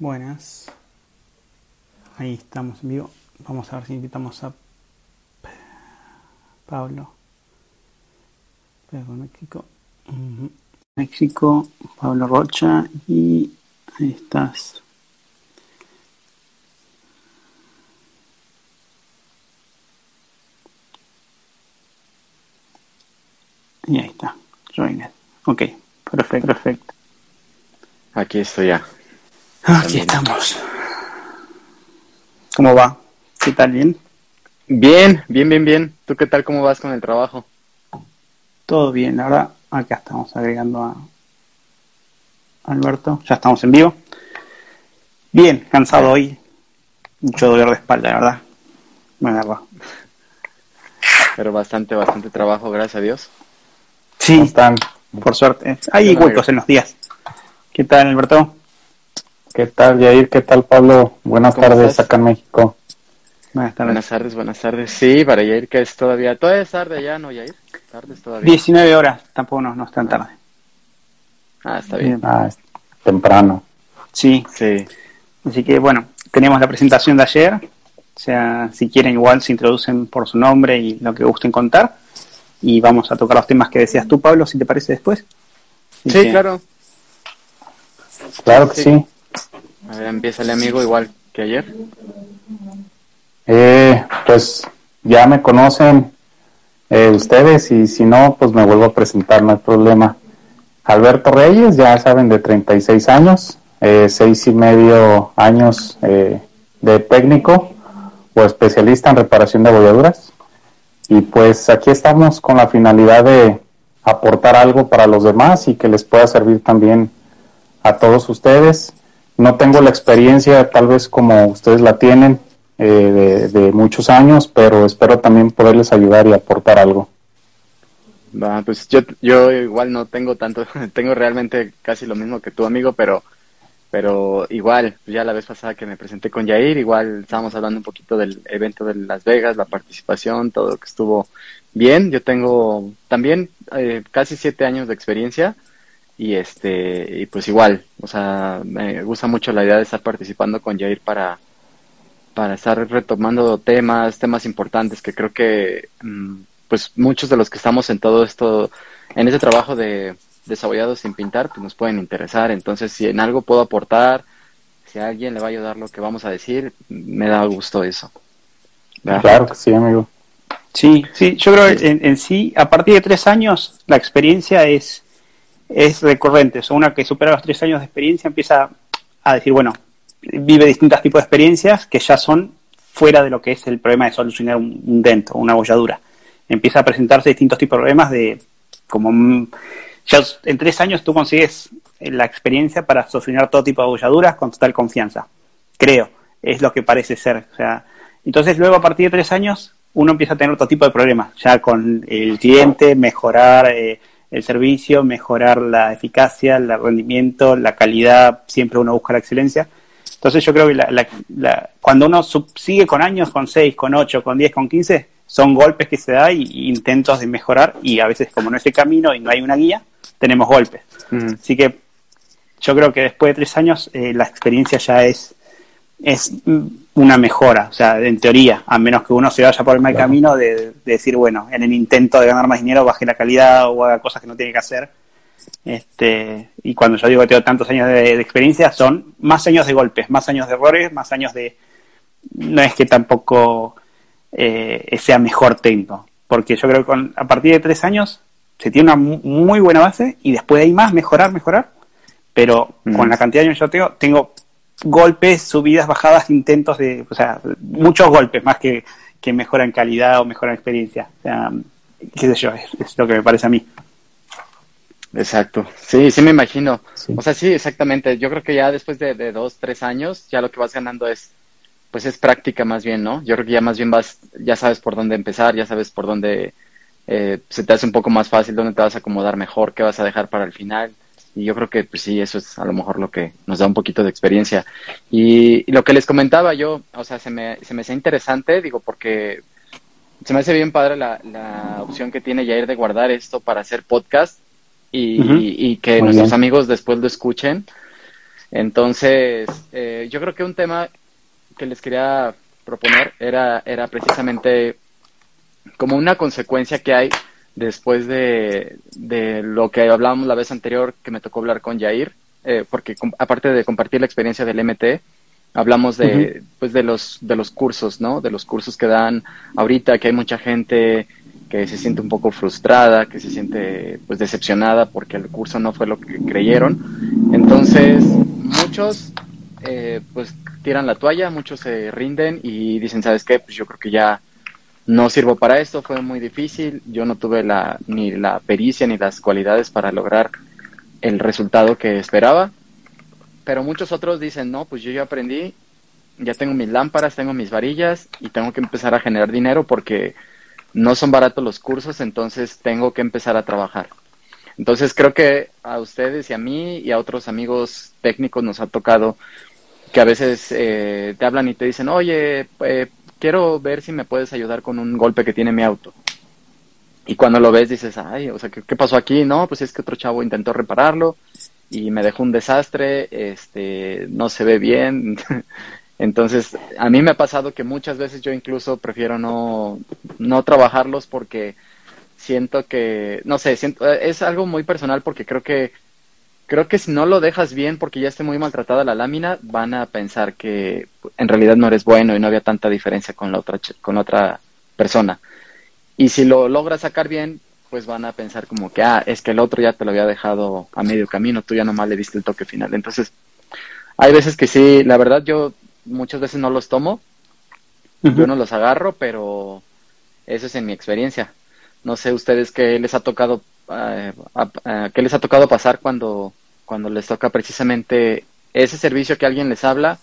Buenas. Ahí estamos en vivo. Vamos a ver si invitamos a Pablo. México. México, Pablo Rocha y ahí estás. Y ahí está. Joined. Ok, perfecto, perfecto. Aquí estoy ya. Aquí estamos. ¿Cómo va? ¿Qué tal? ¿Bien? Bien, bien, bien, bien. ¿Tú qué tal? ¿Cómo vas con el trabajo? Todo bien, la verdad. Acá estamos agregando a Alberto. Ya estamos en vivo. Bien, cansado hoy. Mucho dolor de espalda, la verdad. Me. Pero bastante, bastante trabajo, gracias a Dios. Sí, están, por suerte. Hay huecos en los días. ¿Qué tal, Alberto? ¿Qué tal, Yair? ¿Qué tal, Pablo? Buenas tardes acá en México. Buenas tardes. Buenas tardes, buenas tardes. Sí, para Yair, que es todavía. Todavía es tarde ya, ¿no, Yair? Tardes todavía. 19 horas, tampoco no, no es tan tarde. Ah, está bien. Ah, es temprano. Sí. Sí. Así que, bueno, tenemos la presentación de ayer. O sea, si quieren, igual se introducen por su nombre y lo que gusten contar. Y vamos a tocar los temas que decías tú, Pablo, si te parece después. sí, claro. Claro que sí. Empieza el amigo igual que ayer. Eh, pues ya me conocen eh, ustedes y si no, pues me vuelvo a presentar, no hay problema. Alberto Reyes, ya saben, de 36 años, eh, seis y medio años eh, de técnico o especialista en reparación de abolladuras. Y pues aquí estamos con la finalidad de aportar algo para los demás y que les pueda servir también a todos ustedes. No tengo la experiencia tal vez como ustedes la tienen eh, de, muchos años, pero espero también poderles ayudar y aportar algo. Pues yo, yo igual no tengo tanto, tengo realmente casi lo mismo que tu amigo, pero, pero igual, ya la vez pasada que me presenté con Jair, igual estábamos hablando un poquito del evento de Las Vegas, la participación, todo que estuvo bien. Yo tengo también eh, casi siete años de experiencia y este y pues igual o sea me gusta mucho la idea de estar participando con Jair para para estar retomando temas temas importantes que creo que mm, pues muchos de los que estamos en todo esto en ese trabajo de desarrollado sin pintar pues nos pueden interesar. Entonces si en algo puedo aportar si a alguien le va a ayudar lo que vamos a decir me da gusto eso. Claro que sí amigo. Sí sí yo creo en, en sí a partir de tres años la experiencia es es recurrente. O una que supera los tres años de experiencia empieza a decir, bueno, vive distintos tipos de experiencias que ya son fuera de lo que es el problema de solucionar un, dento, una bolladura. Empieza a presentarse distintos tipos de problemas de como ya en tres años tú consigues la experiencia para solucionar todo tipo de bolladuras con total confianza. Creo, es lo que parece ser. O sea, entonces luego a partir de tres años uno empieza a tener otro tipo de problemas, ya con el cliente, mejorar eh, el servicio, mejorar la eficacia, el rendimiento, la calidad, siempre uno busca la excelencia. Entonces yo creo que la, cuando uno sigue con años, con 6, con 8, con 10, con 15, son golpes que se da y, intentos de mejorar y a veces como no es el camino y no hay una guía, tenemos golpes. Así que yo creo que después de tres años eh, la experiencia ya es, es una mejora, o sea, en teoría, a menos que uno se vaya por el mal camino de, decir, bueno, en el intento de ganar más dinero baje la calidad o haga cosas que no tiene que hacer. Este, y cuando yo digo que tengo tantos años de, experiencia, son más años de golpes, más años de errores, más años de... No es que tampoco eh, sea mejor técnico, porque yo creo que a partir de tres años se tiene una muy buena base y después de ahí más mejorar, mejorar, pero con la cantidad de años que yo tengo, tengo golpes, subidas, bajadas, intentos de, o sea, muchos golpes más que, que mejora en calidad o mejora en experiencia. O sea, qué sé yo, es, lo que me parece a mí. Exacto, sí, sí me imagino. O sea, sí, exactamente. Yo creo que ya después de, dos, tres años, ya lo que vas ganando es, pues es práctica más bien, ¿no? Yo creo que ya más bien vas, ya sabes por dónde empezar, ya sabes por dónde eh, se te hace un poco más fácil, dónde te vas a acomodar mejor, qué vas a dejar para el final. Y yo creo que pues sí, eso es a lo mejor lo que nos da un poquito de experiencia. Y, lo que les comentaba yo, o sea, se me, se me hace interesante, digo, porque se me hace bien padre la, la opción que tiene Jair de guardar esto para hacer podcast y, y que nuestros amigos después lo escuchen. Entonces, eh, yo creo que un tema que les quería proponer era, era precisamente como una consecuencia que hay después de, de lo que hablábamos la vez anterior que me tocó hablar con Jair, eh, porque aparte de compartir la experiencia del MT, hablamos de, pues de los, de los cursos, ¿no? De los cursos que dan ahorita, que hay mucha gente que se siente un poco frustrada, que se siente pues decepcionada porque el curso no fue lo que creyeron. Entonces, muchos eh, pues tiran la toalla, muchos se rinden y dicen, ¿sabes qué? Pues yo creo que ya no sirvo para esto, fue muy difícil, yo no tuve la, ni la pericia ni las cualidades para lograr el resultado que esperaba. Pero muchos otros dicen, no, pues yo ya aprendí, ya tengo mis lámparas, tengo mis varillas y tengo que empezar a generar dinero porque no son baratos los cursos, entonces tengo que empezar a trabajar. Entonces creo que a ustedes y a mí y a otros amigos técnicos nos ha tocado que a veces eh, te hablan y te dicen, oye, eh, quiero ver si me puedes ayudar con un golpe que tiene mi auto. Y cuando lo ves dices, ay, o sea, ¿qué, ¿qué, pasó aquí? No, pues es que otro chavo intentó repararlo y me dejó un desastre, este, no se ve bien. Entonces, a mí me ha pasado que muchas veces yo incluso prefiero no, no trabajarlos porque siento que, no sé, siento, es algo muy personal porque creo que, creo que si no lo dejas bien porque ya esté muy maltratada la lámina, van a pensar que en realidad no eres bueno y no había tanta diferencia con la otra, con otra persona. Y si lo logras sacar bien, pues van a pensar como que, ah, es que el otro ya te lo había dejado a medio camino, tú ya nomás le diste el toque final. Entonces, hay veces que sí, la verdad yo muchas veces no los tomo, yo no los agarro, pero eso es en mi experiencia. No sé ustedes qué les ha tocado, eh, qué les ha tocado pasar cuando, cuando les toca precisamente ese servicio que alguien les habla,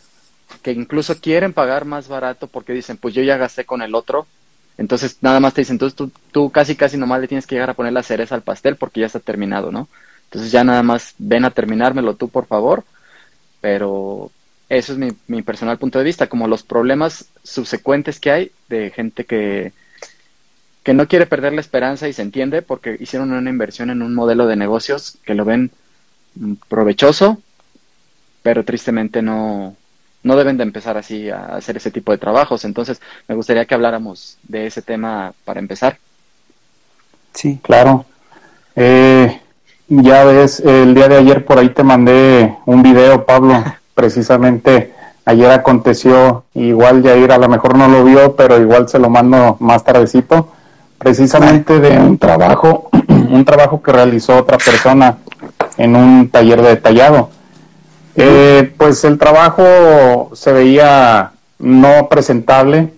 que incluso quieren pagar más barato porque dicen, pues yo ya gasté con el otro, entonces nada más te dicen, entonces tú, tú casi casi nomás le tienes que llegar a poner la cereza al pastel porque ya está terminado, ¿no? Entonces ya nada más ven a terminármelo tú, por favor, pero eso es mi, mi personal punto de vista, como los problemas subsecuentes que hay de gente que, que no quiere perder la esperanza y se entiende porque hicieron una inversión en un modelo de negocios que lo ven provechoso, pero tristemente no, no deben de empezar así a hacer ese tipo de trabajos. Entonces, me gustaría que habláramos de ese tema para empezar. Sí, claro. Eh, ya ves, el día de ayer por ahí te mandé un video, Pablo, precisamente ayer aconteció, igual Jair a lo mejor no lo vio, pero igual se lo mando más tardecito, precisamente de un trabajo, un trabajo que realizó otra persona en un taller de detallado. Eh, pues el trabajo se veía no presentable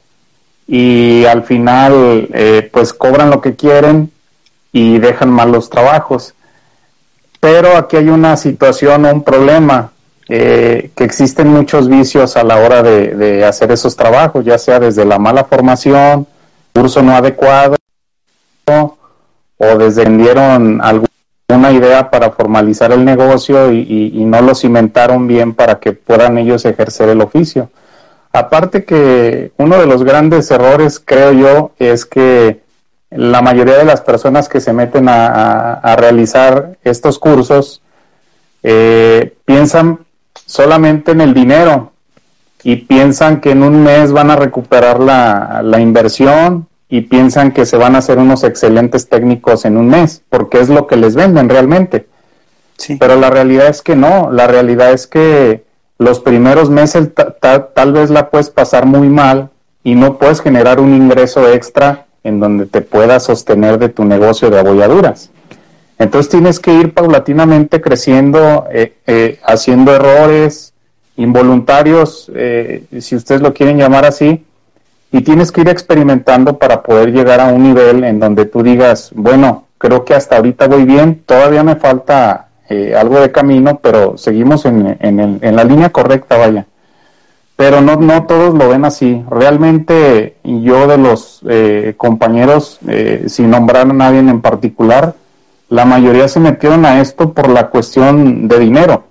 y al final eh, pues cobran lo que quieren y dejan mal los trabajos. Pero aquí hay una situación, un problema eh, que existen muchos vicios a la hora de, hacer esos trabajos, ya sea desde la mala formación, curso no adecuado, o desde vendieron alguna idea para formalizar el negocio y, y, no lo cimentaron bien para que puedan ellos ejercer el oficio. Aparte que uno de los grandes errores, creo yo, es que la mayoría de las personas que se meten a, a, realizar estos cursos eh, piensan solamente en el dinero y piensan que en un mes van a recuperar la, la inversión y piensan que se van a hacer unos excelentes técnicos en un mes, porque es lo que les venden realmente. Sí. Pero la realidad es que no, la realidad es que los primeros meses tal vez la puedes pasar muy mal y no puedes generar un ingreso extra en donde te puedas sostener de tu negocio de abolladuras. Entonces tienes que ir paulatinamente creciendo, eh, eh, haciendo errores involuntarios, eh, si ustedes lo quieren llamar así, y tienes que ir experimentando para poder llegar a un nivel en donde tú digas, bueno, creo que hasta ahorita voy bien, todavía me falta algo de camino, pero seguimos en, en, en, la línea correcta, vaya. Pero no, no todos lo ven así. Realmente yo de los compañeros, sin nombrar a nadie en particular, la mayoría se metieron a esto por la cuestión de dinero,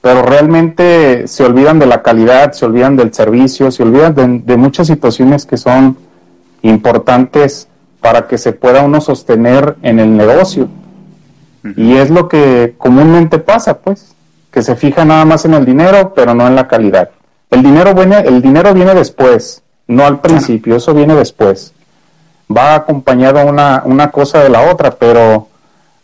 pero realmente se olvidan de la calidad, se olvidan del servicio, se olvidan de, muchas situaciones que son importantes para que se pueda uno sostener en el negocio. Y es lo que comúnmente pasa, pues, que que se fija nada más en el dinero, pero no en la calidad. El dinero viene, el dinero viene después, no al principio, eso viene después. Va acompañado una, una cosa de la otra, pero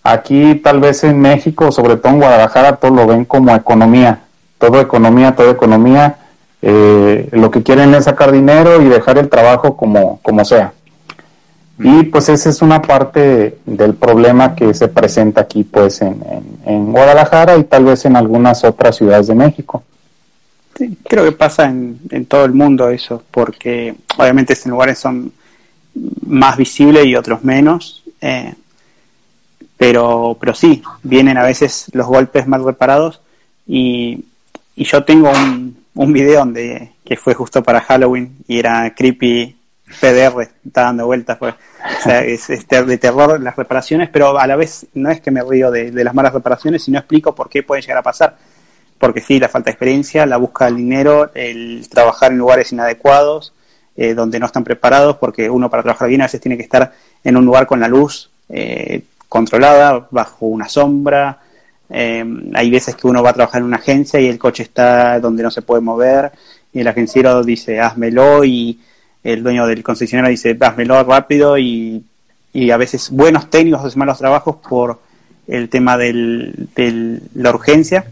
aquí tal vez en México, sobre todo en Guadalajara, todo lo ven como economía, todo economía, todo economía. Eh, lo que quieren es sacar dinero y dejar el trabajo como, como sea. Y pues esa es una parte del problema que se presenta aquí pues en, en, Guadalajara y tal vez en algunas otras ciudades de México. Sí, creo que pasa en, en todo el mundo eso, porque obviamente estos lugares son más visibles y otros menos, eh, pero, pero sí, vienen a veces los golpes mal reparados y, y yo tengo un, un video donde, que fue justo para Halloween y era creepy PDR, está dando vueltas, pues. O sea, es, de terror las reparaciones, pero a la vez no es que me río de, las malas reparaciones, sino explico por qué pueden llegar a pasar. Porque sí, la falta de experiencia, la búsqueda del dinero, el trabajar en lugares inadecuados, eh, donde no están preparados, porque uno para trabajar bien a veces tiene que estar en un lugar con la luz eh, controlada, bajo una sombra. Eh, hay veces que uno va a trabajar en una agencia y el coche está donde no se puede mover y el agenciero dice, házmelo y el dueño del concesionario dice, dásmelo rápido y, y a veces buenos técnicos hacen malos trabajos por el tema de la urgencia.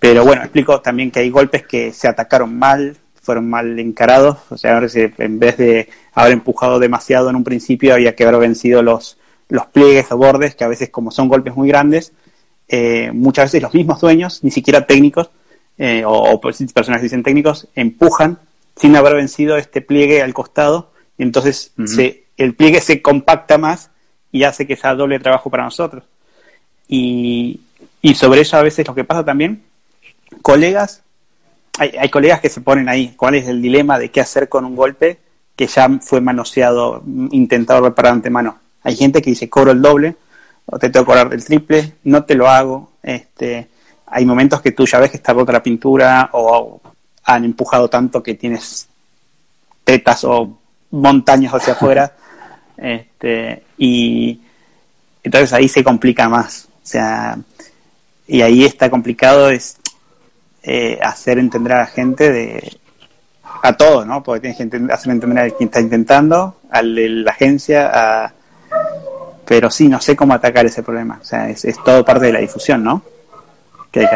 Pero bueno, explico también que hay golpes que se atacaron mal, fueron mal encarados, o sea, en vez de haber empujado demasiado en un principio, había que haber vencido los, los pliegues o bordes, que a veces como son golpes muy grandes, eh, muchas veces los mismos dueños, ni siquiera técnicos, eh, o, o personas que dicen técnicos, empujan sin haber vencido este pliegue al costado, y entonces se, el pliegue se compacta más y hace que sea doble trabajo para nosotros. Y, y sobre eso a veces lo que pasa también, colegas, hay, hay colegas que se ponen ahí, cuál es el dilema de qué hacer con un golpe que ya fue manoseado, intentado reparar antemano. Hay gente que dice cobro el doble, o te tengo que cobrar el triple, no te lo hago. Este, hay momentos que tú ya ves que está rota la pintura o han empujado tanto que tienes tetas o montañas hacia afuera. Este, y entonces ahí se complica más. O sea, y ahí está complicado es eh, hacer entender a la gente de a todo, ¿no? Porque tienes que hacer entender a quien está intentando, al de la agencia, a... pero sí, no sé cómo atacar ese problema. O sea, es, todo parte de la difusión, ¿no?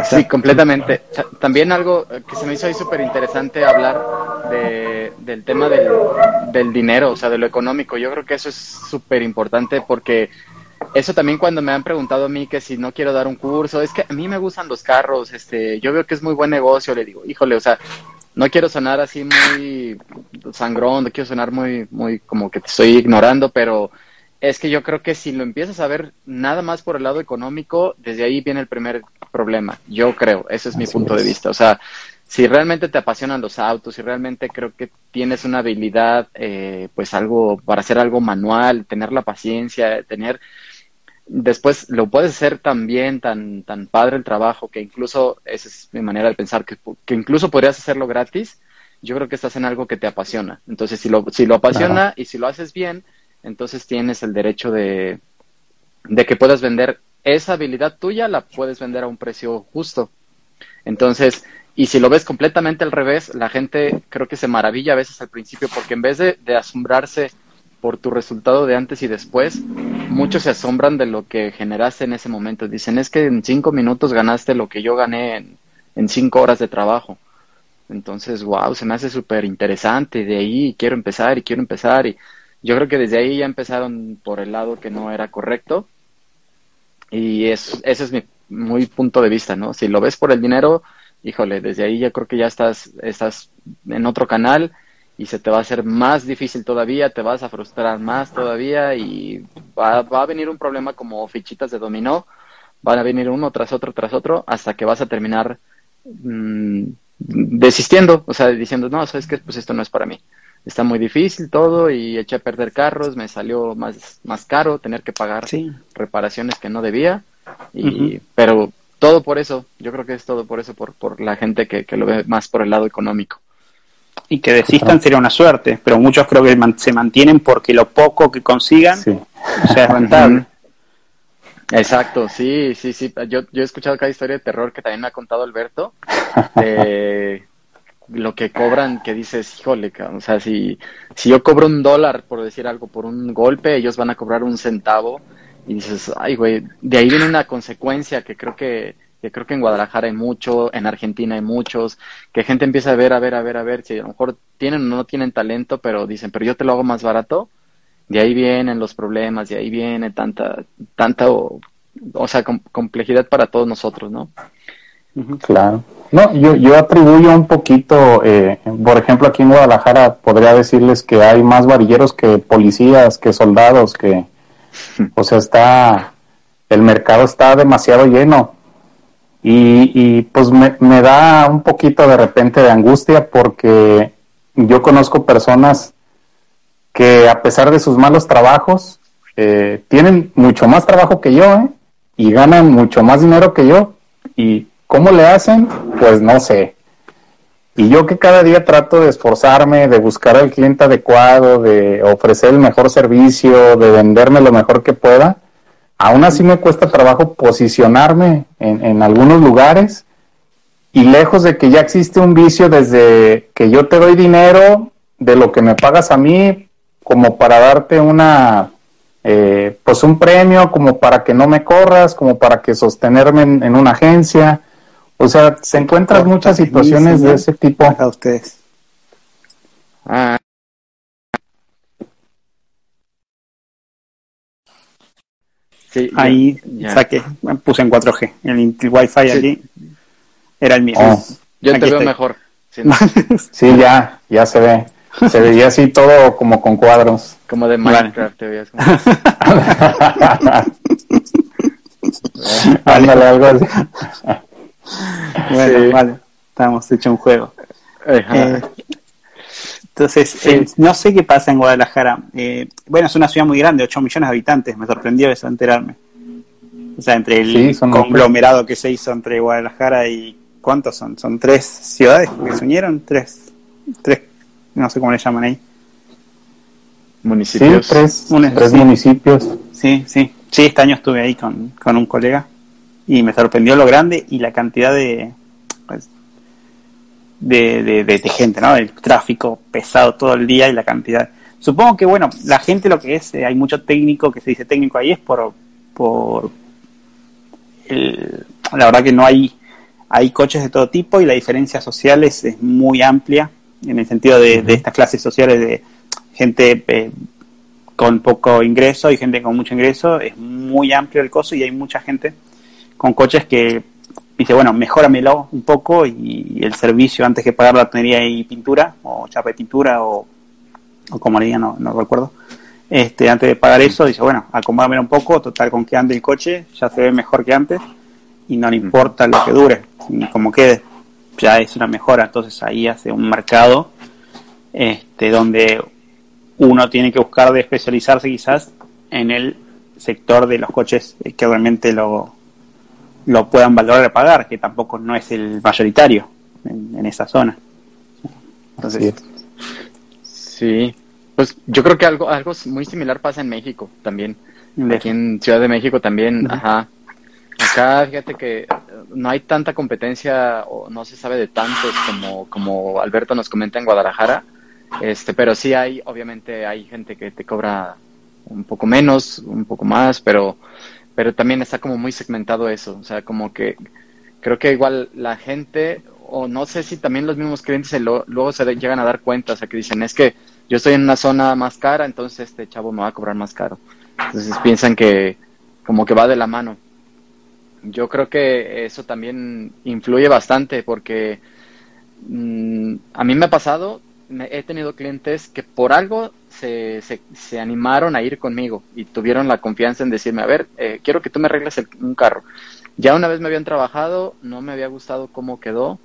Sí, completamente. También algo que se me hizo ahí súper interesante hablar de, del tema del, del, dinero, o sea, de lo económico. Yo creo que eso es súper importante porque eso también cuando me han preguntado a mí que si no quiero dar un curso, es que a mí me gustan los carros, este, yo veo que es muy buen negocio, le digo, híjole, o sea, no quiero sonar así muy sangrón, no quiero sonar muy, muy como que te estoy ignorando, pero es que yo creo que si lo empiezas a ver nada más por el lado económico, desde ahí viene el primer problema. Yo creo, ese es mi punto de vista. O sea, si realmente te apasionan los autos, si realmente creo que tienes una habilidad, eh, pues algo para hacer algo manual, tener la paciencia, tener después lo puedes hacer tan bien, tan, tan padre el trabajo, que incluso, esa es mi manera de pensar, que, que incluso podrías hacerlo gratis, yo creo que estás en algo que te apasiona. Entonces, si lo, si lo apasiona y si lo haces bien, entonces tienes el derecho de, de que puedas vender esa habilidad tuya, la puedes vender a un precio justo. Entonces, y si lo ves completamente al revés, la gente creo que se maravilla a veces al principio porque en vez de, asombrarse por tu resultado de antes y después, muchos se asombran de lo que generaste en ese momento. Dicen, es que en cinco minutos ganaste lo que yo gané en, en cinco horas de trabajo. Entonces, wow, se me hace súper interesante. De ahí quiero empezar y quiero empezar. Y yo creo que desde ahí ya empezaron por el lado que no era correcto. Y es, ese es mi muy punto de vista, ¿no? Si lo ves por el dinero, híjole, desde ahí ya creo que ya estás, estás en otro canal y se te va a hacer más difícil todavía, te vas a frustrar más todavía y va, va a venir un problema como fichitas de dominó, van a venir uno tras otro tras otro hasta que vas a terminar mmm, desistiendo, o sea, diciendo, no, sabes que pues esto no es para mí está muy difícil todo y eché a perder carros, me salió más, más caro tener que pagar reparaciones que no debía, y, pero todo por eso, yo creo que es todo por eso, por, por la gente que, que lo ve más por el lado económico. Y que desistan sería una suerte, pero muchos creo que se mantienen porque lo poco que consigan sea rentable. Exacto, sí, sí, sí. Yo, yo he escuchado cada historia de terror que también me ha contado Alberto, de lo que cobran, que dices, híjole, o sea, si, si yo cobro un dólar, por decir algo, por un golpe, ellos van a cobrar un centavo, y dices, ay, güey, de ahí viene una consecuencia que creo que, que creo que en Guadalajara hay mucho, en Argentina hay muchos, que gente empieza a ver, a ver, a ver, a ver, si a lo mejor tienen o no tienen talento, pero dicen, pero yo te lo hago más barato, de ahí vienen los problemas, de ahí viene tanta, tanta, o, sea, complejidad para todos nosotros, ¿no? Claro. No, yo, yo atribuyo un poquito, eh, por ejemplo, aquí en Guadalajara podría decirles que hay más varilleros que policías, que soldados, que, o sea, está, el mercado está demasiado lleno. Y, y pues me, da un poquito de repente de angustia porque yo conozco personas que a pesar de sus malos trabajos, eh, tienen mucho más trabajo que yo, ¿eh? Y ganan mucho más dinero que yo. ¿Y cómo le hacen? Pues no sé. Y yo que cada día trato de esforzarme, de buscar al cliente adecuado, de ofrecer el mejor servicio, de venderme lo mejor que pueda, aún así me cuesta trabajo posicionarme en, en algunos lugares y lejos de que ya existe un vicio desde que yo te doy dinero de lo que me pagas a mí, como para darte una, eh, pues un premio, como para que no me corras, como para que sostenerme en, una agencia. O sea, se encuentran muchas situaciones de ese tipo. A ustedes. Ah. Sí, Ahí saqué, puse en 4G. El, el Wi-Fi allí era el mío. Oh. Yo te veo mejor. sí, ya, ya se ve. Se veía así todo como con cuadros. Como de Minecraft te veías. Como... Ándale, algo así. Bueno, vale. Estamos hecho un juego. Eh, entonces, eh, no sé qué pasa en Guadalajara. Eh, bueno, es una ciudad muy grande, 8 millones de habitantes. Me sorprendió eso, enterarme. O sea, entre el conglomerado que se hizo entre Guadalajara y... ¿Cuántos son? ¿Son tres ciudades que se unieron? Tres, tres no sé cómo le llaman ahí. Municipios. Sí, tres, municipios. Sí, sí. Sí, este año estuve ahí con, un colega y me sorprendió lo grande y la cantidad de, pues, de, de, gente, ¿no? El tráfico pesado todo el día y la cantidad. Supongo que, bueno, la gente lo que es, eh, hay mucho técnico que se dice técnico ahí es por, por la verdad que no hay, hay coches de todo tipo y la diferencia social es, es muy amplia en el sentido de, estas clases sociales de gente eh, con poco ingreso y gente con mucho ingreso, es muy amplio el coso y hay mucha gente con coches que dice, bueno, mejóramelo un poco y, el servicio antes que pagar la tenería y pintura, o chapa de pintura, o, como le digan, no, no recuerdo. Este, antes de pagar eso, dice, bueno, acomódamelo un poco, total con que ande el coche, ya se ve mejor que antes, y no le importa lo que dure, ni como quede ya es una mejora, entonces ahí hace un mercado este, donde uno tiene que buscar de especializarse quizás en el sector de los coches que realmente lo, lo puedan valorar a pagar, que tampoco no es el mayoritario en, esa zona. Entonces, sí. Pues yo creo que algo, algo muy similar pasa en México también. Aquí en Ciudad de México también, ajá. Acá fíjate que no hay tanta competencia o no se sabe de tantos como, como Alberto nos comenta en Guadalajara, este, pero sí hay, obviamente hay gente que te cobra un poco menos, un poco más, pero, pero también está como muy segmentado eso, o sea, como que creo que igual la gente, o no sé si también los mismos clientes luego se llegan a dar cuenta, o sea, que dicen, es que yo estoy en una zona más cara, entonces este chavo me va a cobrar más caro. Entonces piensan que como que va de la mano yo creo que eso también influye bastante porque mm, a mí me ha pasado, he tenido clientes que por algo se, se, animaron a ir conmigo y tuvieron la confianza en decirme, a ver, eh, quiero que tú me arregles un carro. Ya una vez me habían trabajado, no me había gustado cómo quedó,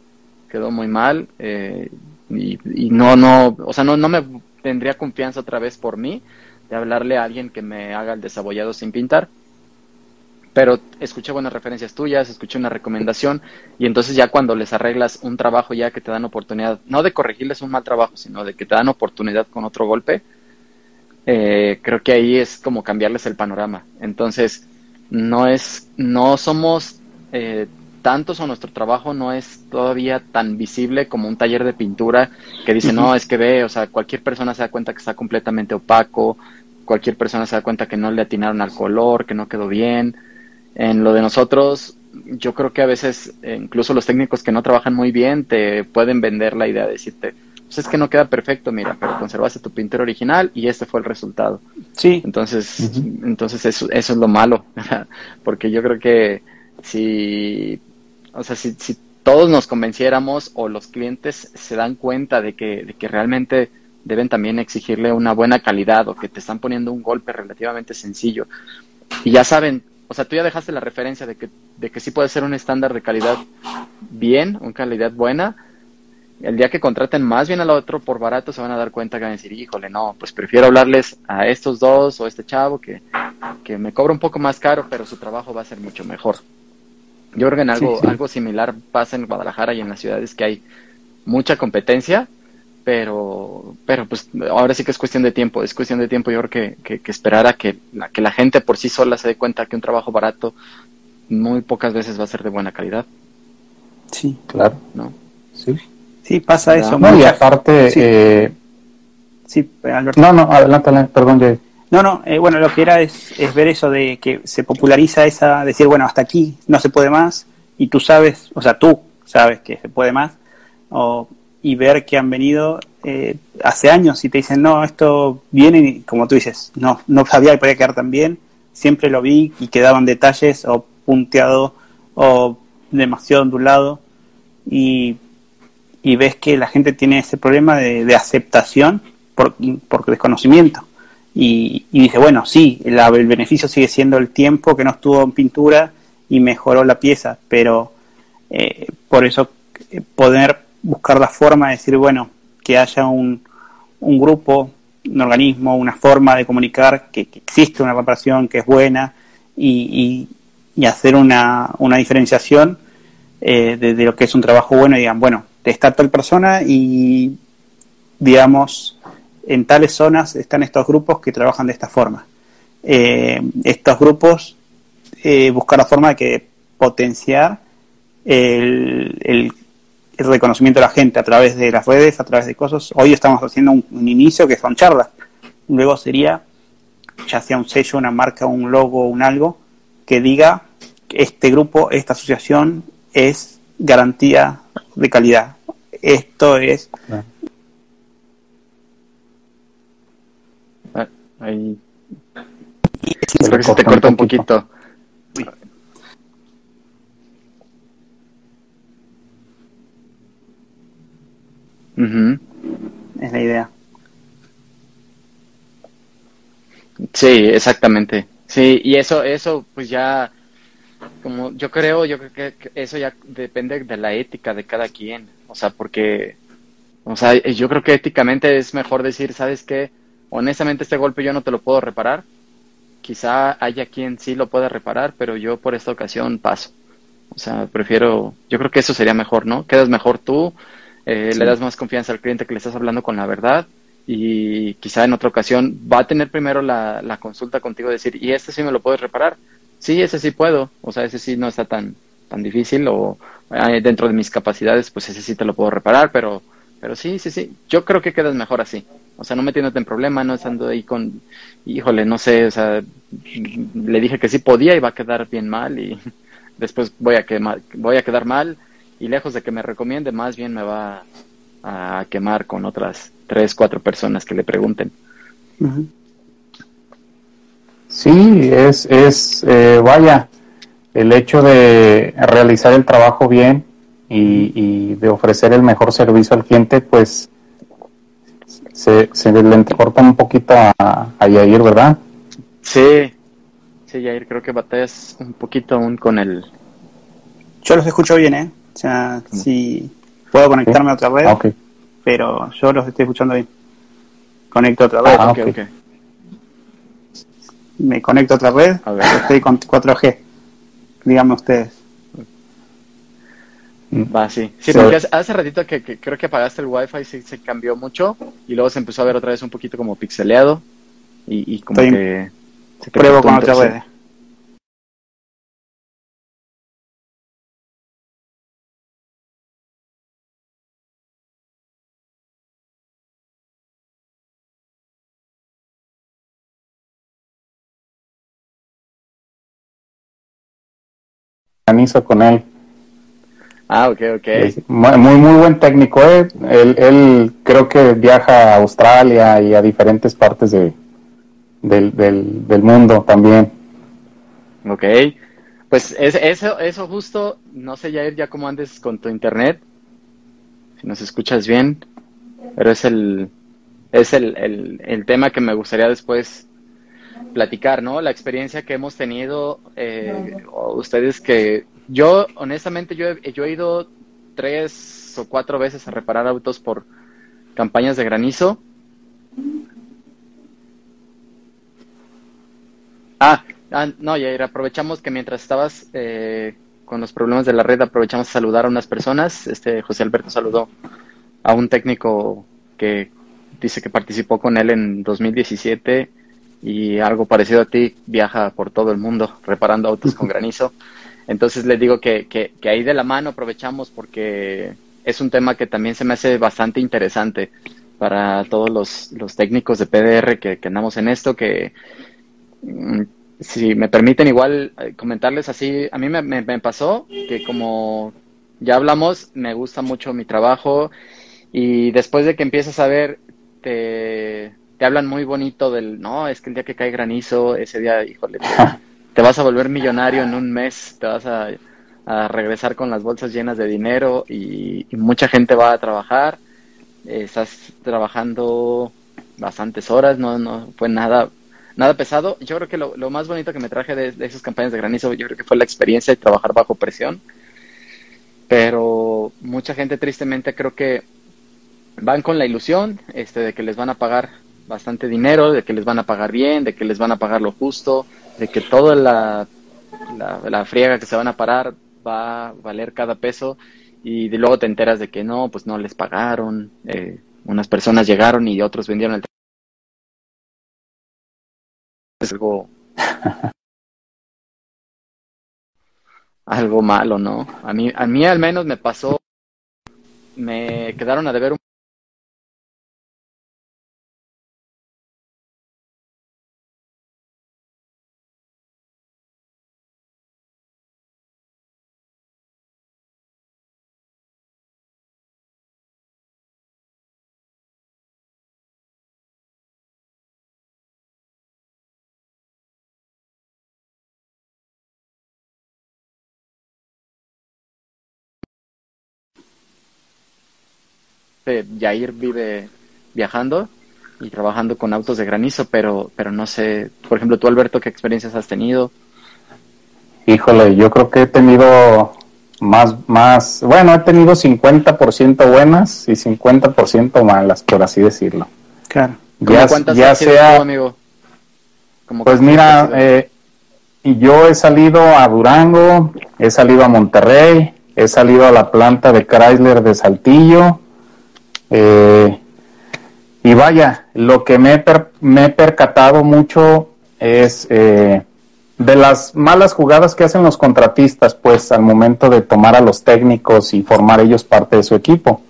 quedó muy mal eh, y, y, no, no, o sea, no, no me tendría confianza otra vez por mí de hablarle a alguien que me haga el desabollado sin pintar pero escuché buenas referencias tuyas, escuché una recomendación y entonces ya cuando les arreglas un trabajo ya que te dan oportunidad, no de corregirles un mal trabajo, sino de que te dan oportunidad con otro golpe, eh, creo que ahí es como cambiarles el panorama. Entonces, no es, no somos eh, tantos o nuestro trabajo no es todavía tan visible como un taller de pintura que dice, no, es que ve, o sea, cualquier persona se da cuenta que está completamente opaco, cualquier persona se da cuenta que no le atinaron al color, que no quedó bien. En lo de nosotros, yo creo que a veces eh, incluso los técnicos que no trabajan muy bien te pueden vender la idea de decirte, pues es que no queda perfecto, mira, pero conservaste tu pintura original y este fue el resultado. Sí. Entonces, entonces eso, eso es lo malo, porque yo creo que si, o sea, si, si todos nos convenciéramos o los clientes se dan cuenta de que, de que realmente deben también exigirle una buena calidad o que te están poniendo un golpe relativamente sencillo. Y ya saben, o sea, tú ya dejaste la referencia de que, de que sí puede ser un estándar de calidad bien, una calidad buena. El día que contraten más bien al otro por barato se van a dar cuenta que van a decir, híjole, no, pues prefiero hablarles a estos dos o a este chavo que, que me cobra un poco más caro, pero su trabajo va a ser mucho mejor. Yo creo que en algo, Sí, sí. algo similar pasa en Guadalajara y en las ciudades que hay mucha competencia, pero, pero pues ahora sí que es cuestión de tiempo, es cuestión de tiempo yo creo que, que, que esperar a que la, que la gente por sí sola se dé cuenta que un trabajo barato muy pocas veces va a ser de buena calidad, Sí, Claro. ¿no? Sí. Sí, pasa eso. No, y aparte, Sí. eh, Sí, Alberto. no, no, adelante, adelante, perdón, Jay. No, no, eh, bueno, lo que era es, es ver eso de que se populariza esa, decir, bueno, hasta aquí no se puede más, y tú sabes, o sea, tú sabes que se puede más, o, y ver que han venido eh, hace años y te dicen, no, esto viene, y como tú dices, no, no sabía que podía quedar tan bien, siempre lo vi y quedaban detalles o punteado o demasiado ondulado, y, y ves que la gente tiene ese problema de, aceptación por, por desconocimiento. Y, y dice, bueno, sí, el beneficio sigue siendo el tiempo que no estuvo en pintura y mejoró la pieza, pero eh, por eso eh, poder buscar la forma de decir, bueno, que haya un, un grupo, un organismo, una forma de comunicar que, existe una reparación que es buena y, y- y hacer una, una diferenciación eh, de, de lo que es un trabajo bueno y digan, bueno, está tal persona y digamos, en tales zonas están estos grupos que trabajan de esta forma. Eh, estos grupos eh, buscar la forma de que potenciar el, el- reconocimiento de la gente a través de las redes, a través de cosas. Hoy estamos haciendo un, un inicio que son charlas. Luego sería, ya sea un sello, una marca, un logo, un algo, que diga este grupo, esta asociación es garantía de calidad. Esto es Ah, Ahí Se creo que se te corta un poquito. Es la idea. Sí, exactamente. Sí, y eso, eso, pues ya, como yo creo, yo creo que eso ya depende de la ética de cada quien. O sea, porque, o sea, yo creo que éticamente es mejor decir, ¿sabes qué? Honestamente, este golpe yo no te lo puedo reparar. Quizá haya quien sí lo pueda reparar, pero yo por esta ocasión paso. O sea, prefiero, yo creo que eso sería mejor, ¿no? Quedas mejor tú, eh, Sí. le das más confianza al cliente que le estás hablando con la verdad y quizá en otra ocasión va a tener primero la, la consulta contigo de decir, ¿y este sí me lo puedes reparar? Sí, ese sí puedo, o sea, ese sí no está tan, tan difícil o eh, dentro de mis capacidades, pues ese sí te lo puedo reparar, pero, pero sí, sí, sí, yo creo que quedas mejor así, o sea, no metiéndote en problema, no estando ahí con, híjole, no sé, o sea, le dije que sí podía y va a quedar bien mal y después voy a, quemar, voy a quedar mal y lejos de que me recomiende, más bien me va a quemar con otras tres, cuatro personas que le pregunten. Sí, es, es eh, vaya, el hecho de realizar el trabajo bien y, y de ofrecer el mejor servicio al cliente, pues se, se le entrecorta un poquito a, a Yair, ¿verdad? Sí, sí, Jair, creo que batallas un poquito aún con el... Yo los escucho bien, ¿eh? O sea, si puedo conectarme a otra red, Ah, ok. pero yo los estoy escuchando bien. Conecto a otra red, Ah, ok, ok. Me conecto a otra red, A ver. estoy con 4G. Díganme ustedes. Va, sí. Porque hace, hace ratito que, que creo que apagaste el wifi, sí se cambió mucho y luego se empezó a ver otra vez un poquito como pixeleado y, y como Estoy- que... se Pruebo con otra red. Granizo con él. Ah, ok, ok. muy, muy buen técnico. ¿eh? Él, él, creo que viaja a Australia y a diferentes partes de, del, del, del mundo también. Ok. Pues eso, eso justo, no sé ya ya cómo andes con tu internet, si nos escuchas bien, pero es el, es el, el, el tema que me gustaría después platicar, ¿no? La experiencia que hemos tenido, eh, ustedes que yo, honestamente, yo he, yo he ido tres o cuatro veces a reparar autos por campañas de granizo. Ah, ah no, Yair, aprovechamos que mientras estabas eh, con los problemas de la red, aprovechamos a saludar a unas personas. Este José Alberto saludó a un técnico que dice que participó con él en 2017 y algo parecido a ti viaja por todo el mundo reparando autos con granizo. Entonces les digo que, que, ahí de la mano aprovechamos porque es un tema que también se me hace bastante interesante para todos los, los técnicos de PDR que, andamos en esto, que mm, si me permiten igual eh, comentarles así, a mí me, me, pasó que como ya hablamos, me gusta mucho mi trabajo y después de que empiezas a ver, te, te hablan muy bonito del, no, es que el día que cae granizo, ese día, híjole, te, vas a volver millonario en un mes, te vas a, regresar con las bolsas llenas de dinero y, mucha gente va a trabajar, estás trabajando bastantes horas, no, no fue nada nada pesado. Yo creo que lo, lo más bonito que me traje de, de, esas campañas de granizo, yo creo que fue la experiencia de trabajar bajo presión. Pero mucha gente tristemente creo que van con la ilusión este, de que les van a pagar bastante dinero, de que les van a pagar bien, de que les van a pagar lo justo, de que toda la, la, friega que se van a parar va a valer cada peso y de luego te enteras de que no, pues no les pagaron, eh, unas personas llegaron y otros vendieron el es algo algo malo, ¿no? A mí a mí al menos me pasó me quedaron a deber un Yair vive viajando y trabajando con autos de granizo, pero, pero no sé, por ejemplo, tú Alberto, ¿qué experiencias has tenido? Híjole, yo creo que he tenido más, más, bueno, he tenido 50% buenas y 50% malas, por así decirlo. Claro. Ya, ya sea, amigo? pues mira, eh, yo he salido a Durango, he salido a Monterrey, he salido a la planta de Chrysler de Saltillo, eh, y vaya, lo que me, he percatado mucho es eh, de las malas jugadas que hacen los contratistas, pues al momento de tomar a los técnicos y formar ellos parte de su equipo.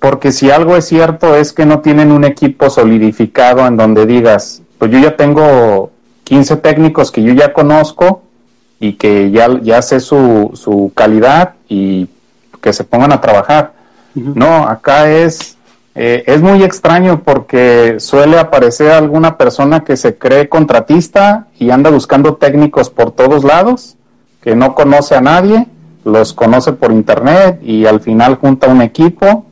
Porque si algo es cierto es que no tienen un equipo solidificado en donde digas, pues yo ya tengo 15 técnicos que yo ya conozco y que ya, sé su calidad y que se pongan a trabajar no, acá es, eh, es muy extraño porque suele aparecer alguna persona que se cree contratista y anda buscando técnicos por todos lados, que no conoce a nadie, los conoce por internet y al final junta un equipo,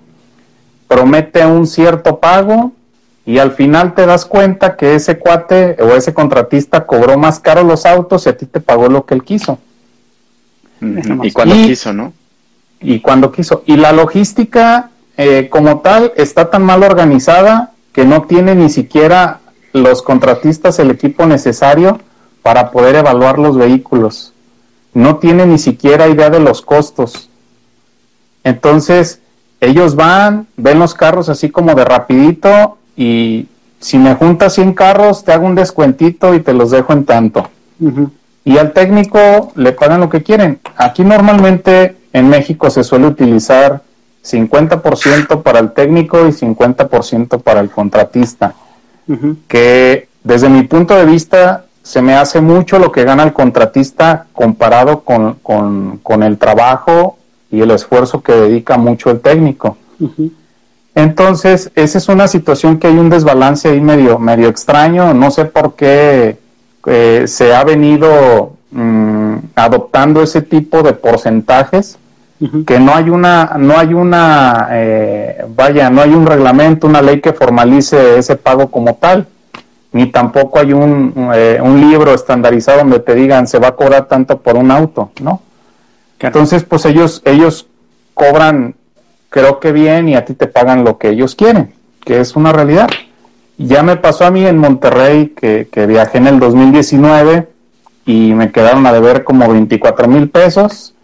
promete un cierto pago y al final te das cuenta que ese cuate o ese contratista cobró más caro los autos y a ti te pagó lo que él quiso. Y cuando quiso, ¿no? Y cuando quiso. Y la logística eh, como tal está tan mal organizada que no tiene ni siquiera los contratistas el equipo necesario para poder evaluar los vehículos. No tiene ni siquiera idea de los costos. Entonces, ellos van, ven los carros así como de rapidito y si me juntas 100 carros, te hago un descuentito y te los dejo en tanto. Y al técnico le pagan lo que quieren. Aquí normalmente en México se suele utilizar 50% para el técnico y 50% para el contratista, que desde mi punto de vista se me hace mucho lo que gana el contratista comparado con, con, el trabajo y el esfuerzo que dedica mucho el técnico. Entonces, esa es una situación que hay un desbalance ahí medio, medio extraño. No sé por qué eh, se ha venido mm, adoptando ese tipo de porcentajes, que no hay una, no hay una, eh, vaya, no hay un reglamento, una ley que formalice ese pago como tal, ni tampoco hay un, eh, un libro estandarizado donde te digan se va a cobrar tanto por un auto, ¿no? Entonces, pues ellos, ellos cobran creo que bien y a ti te pagan lo que ellos quieren, que es una realidad. Ya me pasó a mí en Monterrey que, viajé en el 2019 y me quedaron a deber como 24 mil pesos.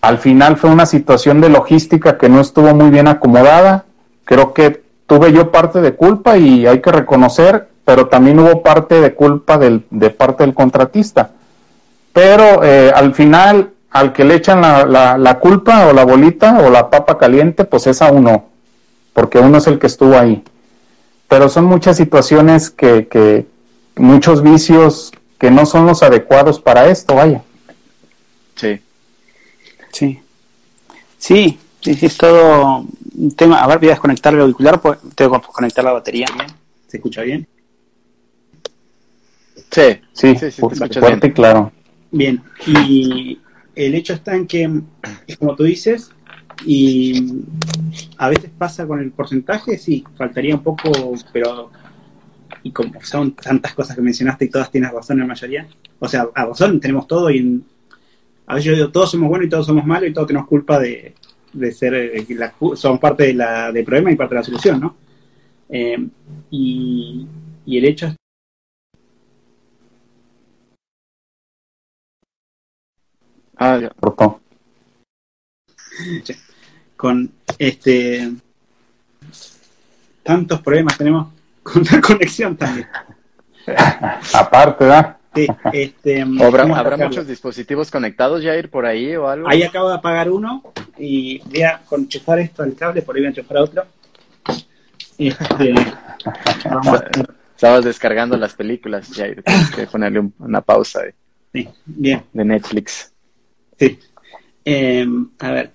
Al final fue una situación de logística que no estuvo muy bien acomodada. Creo que tuve yo parte de culpa y hay que reconocer, pero también hubo parte de culpa del, de parte del contratista. Pero eh, al final al que le echan la, la, culpa o la bolita o la papa caliente, pues es a uno, porque uno es el que estuvo ahí. Pero son muchas situaciones que, que muchos vicios que no son los adecuados para esto, vaya. Sí. Sí. Sí, es todo un tema. A ver, voy a desconectar el auricular, pues tengo que conectar la batería. ¿Se escucha bien? Sí, sí, sí, fuerte y claro. Bien, y el hecho está en que, es como tú dices, y a veces pasa con el porcentaje, sí, faltaría un poco, pero y como son tantas cosas que mencionaste y todas tienes razón en la mayoría, o sea, a razón tenemos todo y a veces yo digo, todos somos buenos y todos somos malos y todos tenemos culpa de, ser, eh, somos parte de la, del problema y parte de la solución, ¿no? Eh, y, y el hecho es Ah, ya. Con este tantos problemas tenemos con la conexión también. Aparte, ¿verdad? Sí, este, ¿Habrá, muchos dispositivos conectados, Jair, por ahí o algo? Ahí acabo de apagar uno y voy a conchufar esto al cable, por ahí voy a enchufar otro. Este, Estabas descargando las películas, Jair, tienes que ponerle una pausa sí, bien. de Netflix. Sí. Em, a ver,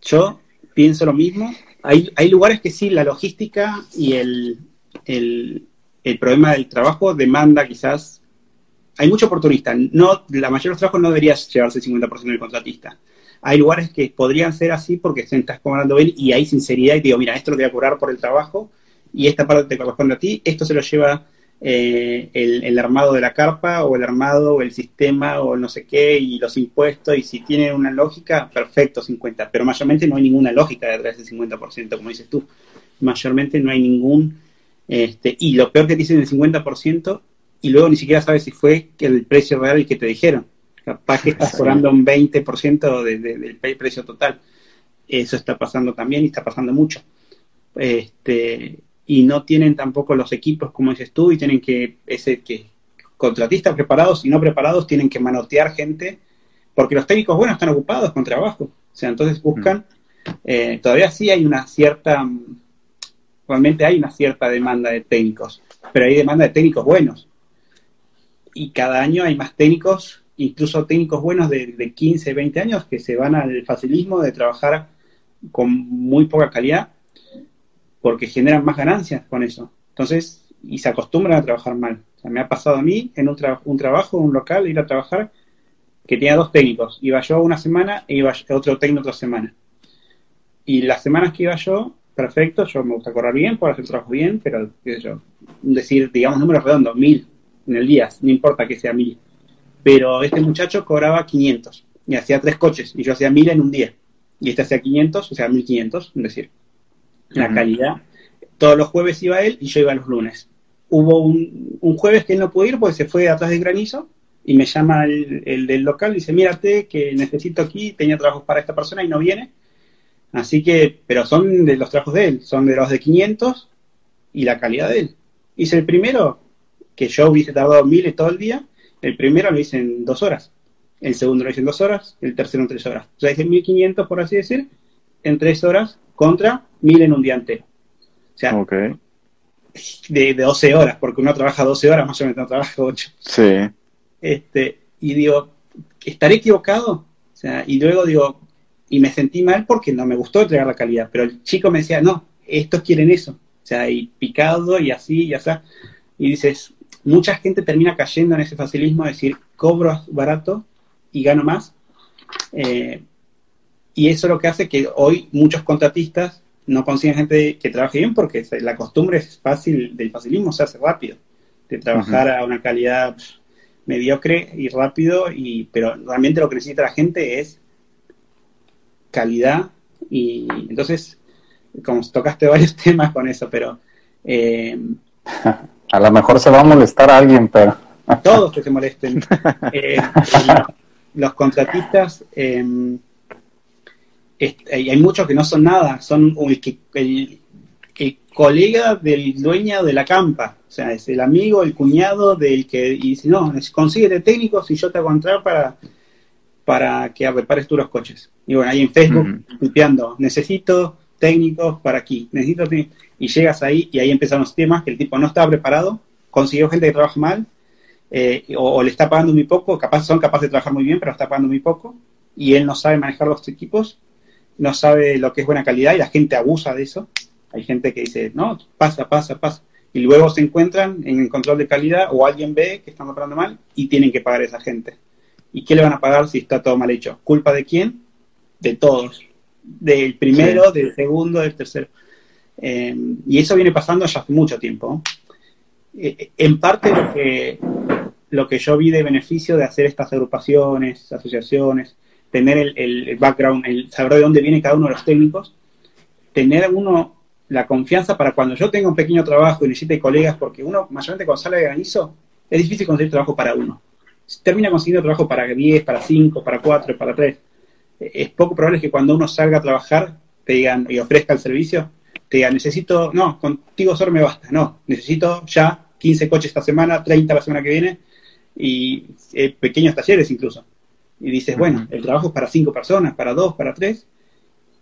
yo pienso lo mismo. Hay, hay lugares que sí, la logística y el, el, problema del trabajo demanda quizás. Hay mucho oportunista. No, la mayoría de los trabajos no deberías llevarse el 50% del contratista. Hay lugares que podrían ser así porque se estás cobrando él y hay sinceridad y digo, mira, esto lo voy a cobrar por el trabajo y esta parte te corresponde a ti, esto se lo lleva eh, el, armado de la carpa o el armado o el sistema o no sé qué y los impuestos y si tiene una lógica, perfecto, 50, pero mayormente no hay ninguna lógica detrás del 50%, como dices tú, mayormente no hay ningún, este, y lo peor que dicen el 50% y luego ni siquiera sabes si fue el precio real el que te dijeron, capaz que estás cobrando un 20% del precio total, eso está pasando también y está pasando mucho. Este, y no tienen tampoco los equipos, como dices tú, y tienen que, ese que contratistas preparados y no preparados tienen que manotear gente, porque los técnicos buenos están ocupados con trabajo. O sea, entonces buscan, eh, todavía sí hay una cierta, realmente hay una cierta demanda de técnicos, pero hay demanda de técnicos buenos. Y cada año hay más técnicos, incluso técnicos buenos de, de 15, 20 años, que se van al facilismo de trabajar con muy poca calidad porque generan más ganancias con eso. Entonces, y se acostumbran a trabajar mal. Me ha pasado a mí en un, trabajo, un trabajo, un local, ir a trabajar, que tenía dos técnicos. Iba yo una semana e iba otro técnico otra semana. Y las semanas que iba yo, perfecto, yo me gusta correr bien, puedo hacer trabajo bien, pero, qué sé yo, decir, digamos, números redondos, mil en el día, no importa que sea mil. Pero este muchacho cobraba 500 y hacía tres coches y yo hacía mil en un día. Y este hacía 500, o sea, 1500, es decir, la calidad. Todos los jueves iba él y yo iba los lunes. Hubo un, jueves que él no pudo ir porque se fue atrás del granizo y me llama el, del local y dice, mírate que necesito aquí, tenía trabajos para esta persona y no viene. Así que, pero son de los trabajos de él, son de los de 500 y la calidad de él. Hice el primero, que yo hubiese tardado miles todo el día, el primero lo hice en dos horas, el segundo lo hice en dos horas, el tercero en tres horas. O sea, hice 1500, por así decir, en tres horas contra mil en un día entero. O sea, de, 12 horas, porque uno trabaja 12 horas, más o menos no trabaja 8. Sí. Este, y digo, ¿estaré equivocado? O sea, y luego digo, y me sentí mal porque no me gustó entregar la calidad, pero el chico me decía, no, estos quieren eso. O sea, y picado y así y así. Y dices, mucha gente termina cayendo en ese facilismo de decir, cobro barato y gano más. Eh, y eso es lo que hace que hoy muchos contratistas no consiguen gente que trabaje bien porque la costumbre es fácil, del facilismo se hace rápido, de trabajar a una calidad mediocre y rápido, y, pero realmente lo que necesita la gente es calidad y entonces, como tocaste varios temas con eso, pero... Eh, a lo mejor se va a molestar a alguien, pero... Todos que se molesten. Eh, los contratistas... Eh, hay muchos que no son nada, son el, el, colega del dueño de la campa, o sea, es el amigo, el cuñado del que y dice, no, consíguete técnicos y yo te hago entrar para, para que repares tú los coches. Y bueno, ahí en Facebook, uh necesito técnicos para aquí, necesito y llegas ahí y ahí empiezan los temas que el tipo no estaba preparado, consiguió gente que trabaja mal, eh, o, le está pagando muy poco, capaz son capaces de trabajar muy bien, pero está pagando muy poco, y él no sabe manejar los equipos, no sabe lo que es buena calidad y la gente abusa de eso. Hay gente que dice, no, pasa, pasa, pasa. Y luego se encuentran en el control de calidad o alguien ve que están operando mal y tienen que pagar a esa gente. ¿Y qué le van a pagar si está todo mal hecho? ¿Culpa de quién? De todos. Del primero, del segundo, del tercero. Eh, y eso viene pasando ya hace mucho tiempo. Eh, en parte lo que, lo que yo vi de beneficio de hacer estas agrupaciones, asociaciones, tener el, background, el saber de dónde viene cada uno de los técnicos, tener uno la confianza para cuando yo tenga un pequeño trabajo y necesite colegas, porque uno, mayormente cuando sale de granizo, es difícil conseguir trabajo para uno. Termina consiguiendo trabajo para 10, para 5, para 4, para 3. Es poco probable que cuando uno salga a trabajar te digan y ofrezca el servicio, te digan, necesito, no, contigo solo me basta, no, necesito ya 15 coches esta semana, 30 la semana que viene y eh, pequeños talleres incluso. Y dices, bueno, el trabajo es para cinco personas, para dos, para tres.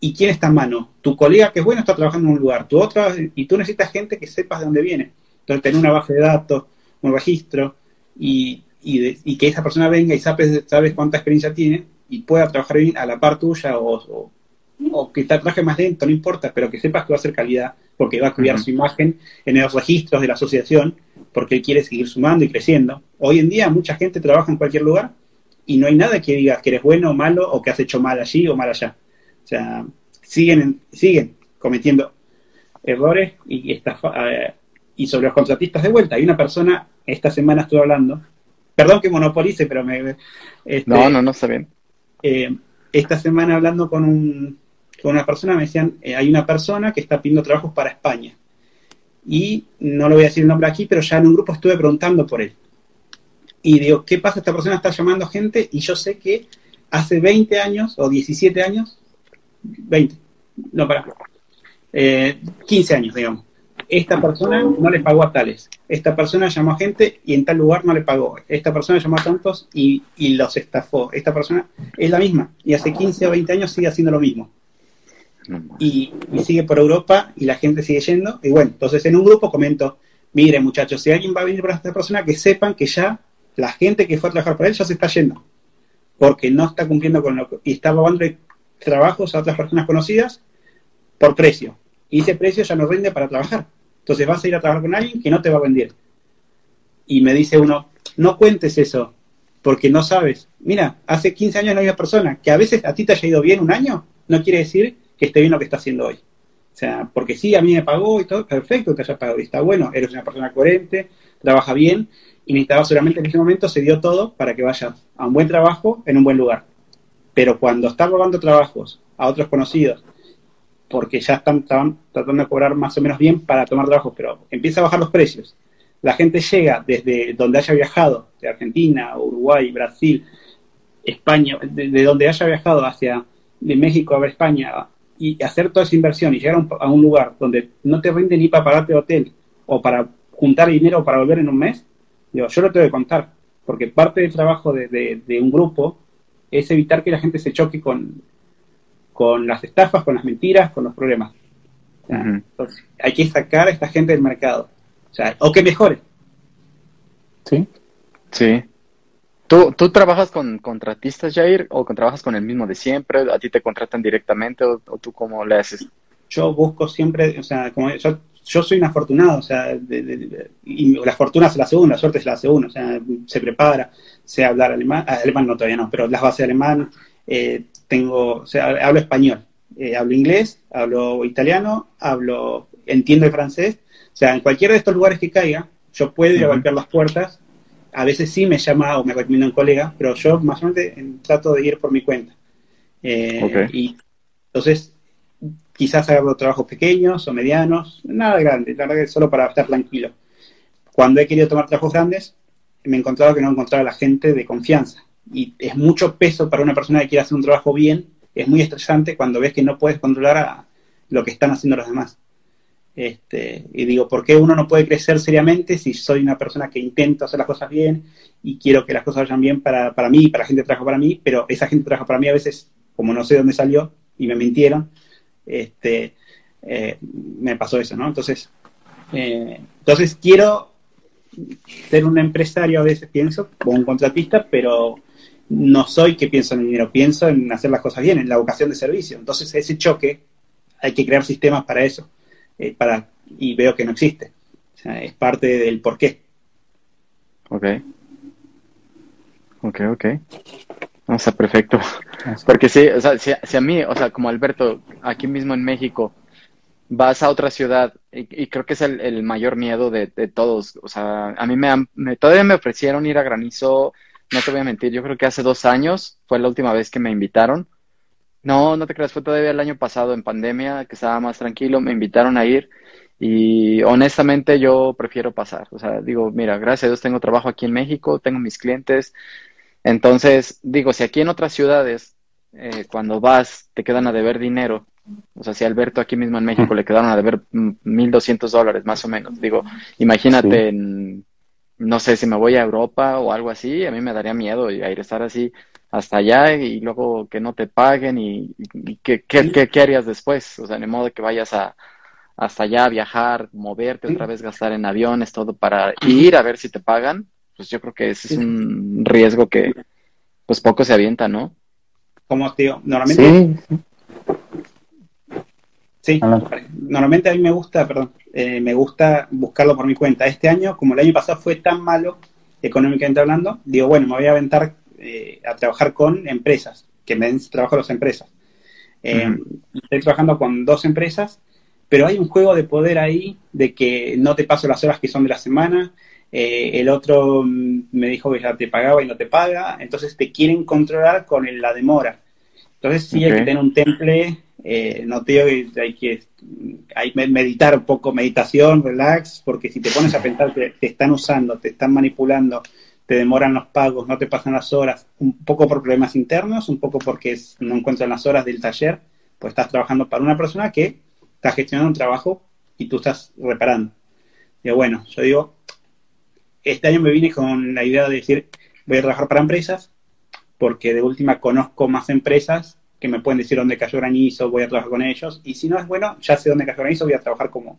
¿Y quién está en mano? Tu colega que es bueno está trabajando en un lugar, tu otra, y tú necesitas gente que sepas de dónde viene. Entonces, tener una base de datos, un registro, y, y, que esa persona venga y sabes, sabes cuánta experiencia tiene y pueda trabajar bien a la par tuya o, o, que trabaje más lento, no importa, pero que sepas que va a ser calidad porque va a cuidar su imagen en los registros de la asociación porque él quiere seguir sumando y creciendo. Hoy en día mucha gente trabaja en cualquier lugar y no hay nada que digas que eres bueno o malo o que has hecho mal allí o mal allá. O sea, siguen, siguen cometiendo errores y, eh, y sobre los contratistas de vuelta. Hay una persona, esta semana estuve hablando, perdón que monopolice, pero me... Este, no, no, no está bien. Eh, esta semana hablando con, un, con una persona me decían, eh, hay una persona que está pidiendo trabajos para España. Y no lo voy a decir el nombre aquí, pero ya en un grupo estuve preguntando por él y digo, ¿qué pasa? Esta persona está llamando gente y yo sé que hace 20 años o 17 años, 20, no para, 15 años, digamos. Esta persona no le pagó a tales. Esta persona llamó a gente y en tal lugar no le pagó. Esta persona llamó a tantos y, y los estafó. Esta persona es la misma y hace 15 o 20 años sigue haciendo lo mismo. Y, y, sigue por Europa y la gente sigue yendo. Y bueno, entonces en un grupo comento, mire muchachos, si alguien va a venir por esta persona, que sepan que ya la gente que fue a trabajar para él ya se está yendo, porque no está cumpliendo con lo que, y está robando trabajos a otras personas conocidas por precio. Y ese precio ya no rinde para trabajar. Entonces vas a ir a trabajar con alguien que no te va a vender. Y me dice uno, no cuentes eso, porque no sabes. Mira, hace 15 años la misma persona, que a veces a ti te haya ido bien un año, no quiere decir que esté bien lo que está haciendo hoy. O sea, porque sí, a mí me pagó y todo, perfecto que haya pagado, y está bueno, eres una persona coherente, trabaja bien, y necesitaba solamente en ese momento se dio todo para que vaya a un buen trabajo en un buen lugar. Pero cuando está robando trabajos a otros conocidos, porque ya están, tratando de cobrar más o menos bien para tomar trabajos, pero empieza a bajar los precios. La gente llega desde donde haya viajado, de Argentina, Uruguay, Brasil, España, de, donde haya viajado hacia de México a España y hacer toda esa inversión y llegar a un, lugar donde no te rinde ni para pagarte hotel o para juntar dinero para volver en un mes, yo, yo lo tengo que contar, porque parte del trabajo de, un grupo es evitar que la gente se choque con, con las estafas, con las mentiras, con los problemas. hay que sacar a esta gente del mercado. O sea, o que mejore. Sí. Sí. ¿Tú, ¿Tú trabajas con contratistas, Jair, o con, trabajas con el mismo de siempre? ¿A ti te contratan directamente o, o tú cómo le haces? Yo busco siempre, o sea, como yo, yo soy un afortunado, o sea, de, de, de, y la fortuna se la hace uno, la suerte se la hace uno, o sea, se prepara, sé hablar alemán, alemán no todavía no, pero las bases de alemán, eh, tengo, o sea, hablo español, eh, hablo inglés, hablo italiano, hablo, entiendo el francés, o sea, en cualquiera de estos lugares que caiga, yo puedo ir a golpear las puertas, a veces sí me llama o me recomienda un colega, pero yo más o menos trato de ir por mi cuenta. Eh, okay. Y entonces, quizás hago trabajos pequeños o medianos, nada grande, la verdad que solo para estar tranquilo. Cuando he querido tomar trabajos grandes, me he encontrado que no he encontrado a la gente de confianza. Y es mucho peso para una persona que quiere hacer un trabajo bien, es muy estresante cuando ves que no puedes controlar a lo que están haciendo los demás. Este, y digo, ¿por qué uno no puede crecer seriamente si soy una persona que intenta hacer las cosas bien y quiero que las cosas vayan bien para, para mí, para la gente que trabaja para mí, pero esa gente trabaja para mí a veces, como no sé dónde salió y me mintieron, este, eh, me pasó eso, ¿no? Entonces, eh, entonces quiero ser un empresario a veces pienso, como un contratista, pero no soy que pienso en el dinero, pienso en hacer las cosas bien, en la vocación de servicio. Entonces ese choque hay que crear sistemas para eso, eh, para, y veo que no existe. O sea, es parte del por qué. Ok. Ok, ok. O sea, perfecto. Porque sí, o sea, si, si, a mí, o sea, como Alberto, aquí mismo en México, vas a otra ciudad y, creo que es el, mayor miedo de, todos. O sea, a mí me, me, todavía me ofrecieron ir a Granizo, no te voy a mentir, yo creo que hace dos años fue la última vez que me invitaron. No, no te creas, fue todavía el año pasado en pandemia, que estaba más tranquilo, me invitaron a ir y honestamente yo prefiero pasar. O sea, digo, mira, gracias a Dios tengo trabajo aquí en México, tengo mis clientes. Entonces, digo, si aquí en otras ciudades, eh, cuando vas, te quedan a deber dinero, o sea, si a Alberto aquí mismo en México le quedaron a deber 1.200 dólares más o menos, digo, imagínate, sí. en, no sé, si me voy a Europa o algo así, a mí me daría miedo ir a estar así hasta allá y luego que no te paguen y, y ¿qué, qué, qué, qué, harías después? O sea, de modo que vayas a, hasta allá, viajar, moverte otra vez, gastar en aviones, todo para ir a ver si te pagan, pues yo creo que ese es un riesgo que pues poco se avienta, ¿no? Como tío, normalmente... Sí. Sí, normalmente a mí me gusta, perdón, eh, me gusta buscarlo por mi cuenta. Este año, como el año pasado fue tan malo, económicamente hablando, digo, bueno, me voy a aventar eh, a trabajar con empresas, que me den trabajo a las empresas. Eh. Estoy trabajando con dos empresas, pero hay un juego de poder ahí, de que no te paso las horas que son de la semana, eh, el otro me dijo que ya te pagaba y no te paga, entonces te quieren controlar con la demora. Entonces sí okay. hay que tener un temple eh, no te digo que hay que meditar un poco, meditación, relax, porque si te pones a pensar que te están usando, te están manipulando, te demoran los pagos, no te pasan las horas, un poco por problemas internos, un poco porque no encuentran las horas del taller, pues estás trabajando para una persona que está gestionando un trabajo y tú estás reparando. Y bueno, yo digo, este año me vine con la idea de decir, voy a trabajar para empresas, porque de última conozco más empresas que me pueden decir dónde cayó granizo, voy a trabajar con ellos. Y si no es bueno, ya sé dónde cayó granizo, voy a trabajar como,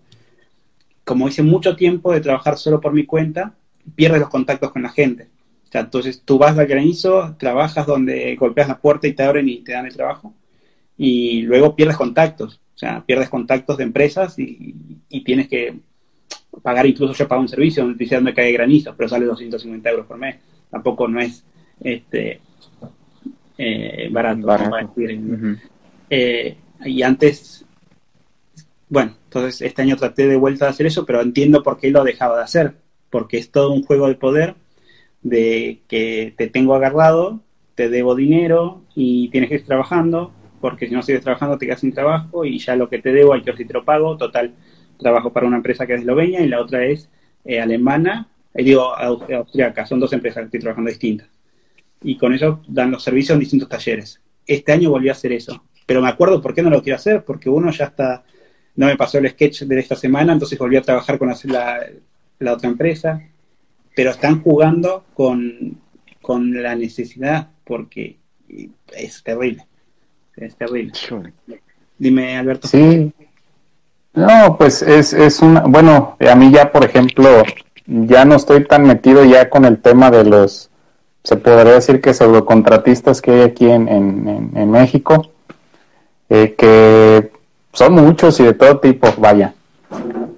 como hice mucho tiempo de trabajar solo por mi cuenta, pierdes los contactos con la gente. O sea, entonces tú vas al granizo, trabajas donde golpeas la puerta y te abren y te dan el trabajo, y luego pierdes contactos. O sea, pierdes contactos de empresas y, y tienes que pagar, incluso yo pago un servicio donde te dice dónde cae granizo, pero sale 250 euros por mes. Tampoco no es este eh, barato, barato. a decir. Uh -huh. eh, y antes, bueno, entonces este año traté de vuelta de hacer eso, pero entiendo por qué lo dejaba de hacer, porque es todo un juego de poder de que te tengo agarrado, te debo dinero y tienes que ir trabajando, porque si no sigues trabajando te quedas sin trabajo y ya lo que te debo hay que si te lo pago, total, trabajo para una empresa que es eslovenia y la otra es eh, alemana, eh, digo, austriaca, son dos empresas que estoy trabajando distintas y con eso dan los servicios en distintos talleres. Este año volví a hacer eso, pero me acuerdo por qué no lo quiero hacer, porque uno ya está, no me pasó el sketch de esta semana, entonces volví a trabajar con la, la otra empresa, pero están jugando con, con la necesidad, porque es terrible, es terrible. Dime, Alberto. Sí, No, pues es, es una, bueno, a mí ya, por ejemplo, ya no estoy tan metido ya con el tema de los, se podría decir que pseudocontratistas que hay aquí en, en, en, México, eh, que son muchos y de todo tipo, vaya.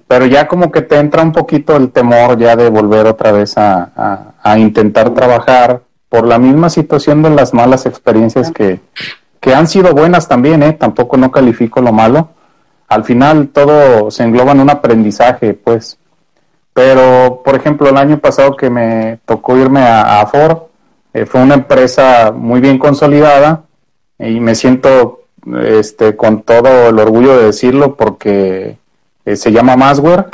Pero ya como que te entra un poquito el temor ya de volver otra vez a, a, intentar trabajar por la misma situación de las malas experiencias que, que han sido buenas también, ¿eh? tampoco no califico lo malo. Al final todo se engloba en un aprendizaje, pues. Pero, por ejemplo, el año pasado que me tocó irme a, a Ford, eh, fue una empresa muy bien consolidada y me siento este, con todo el orgullo de decirlo porque eh, se llama Masware.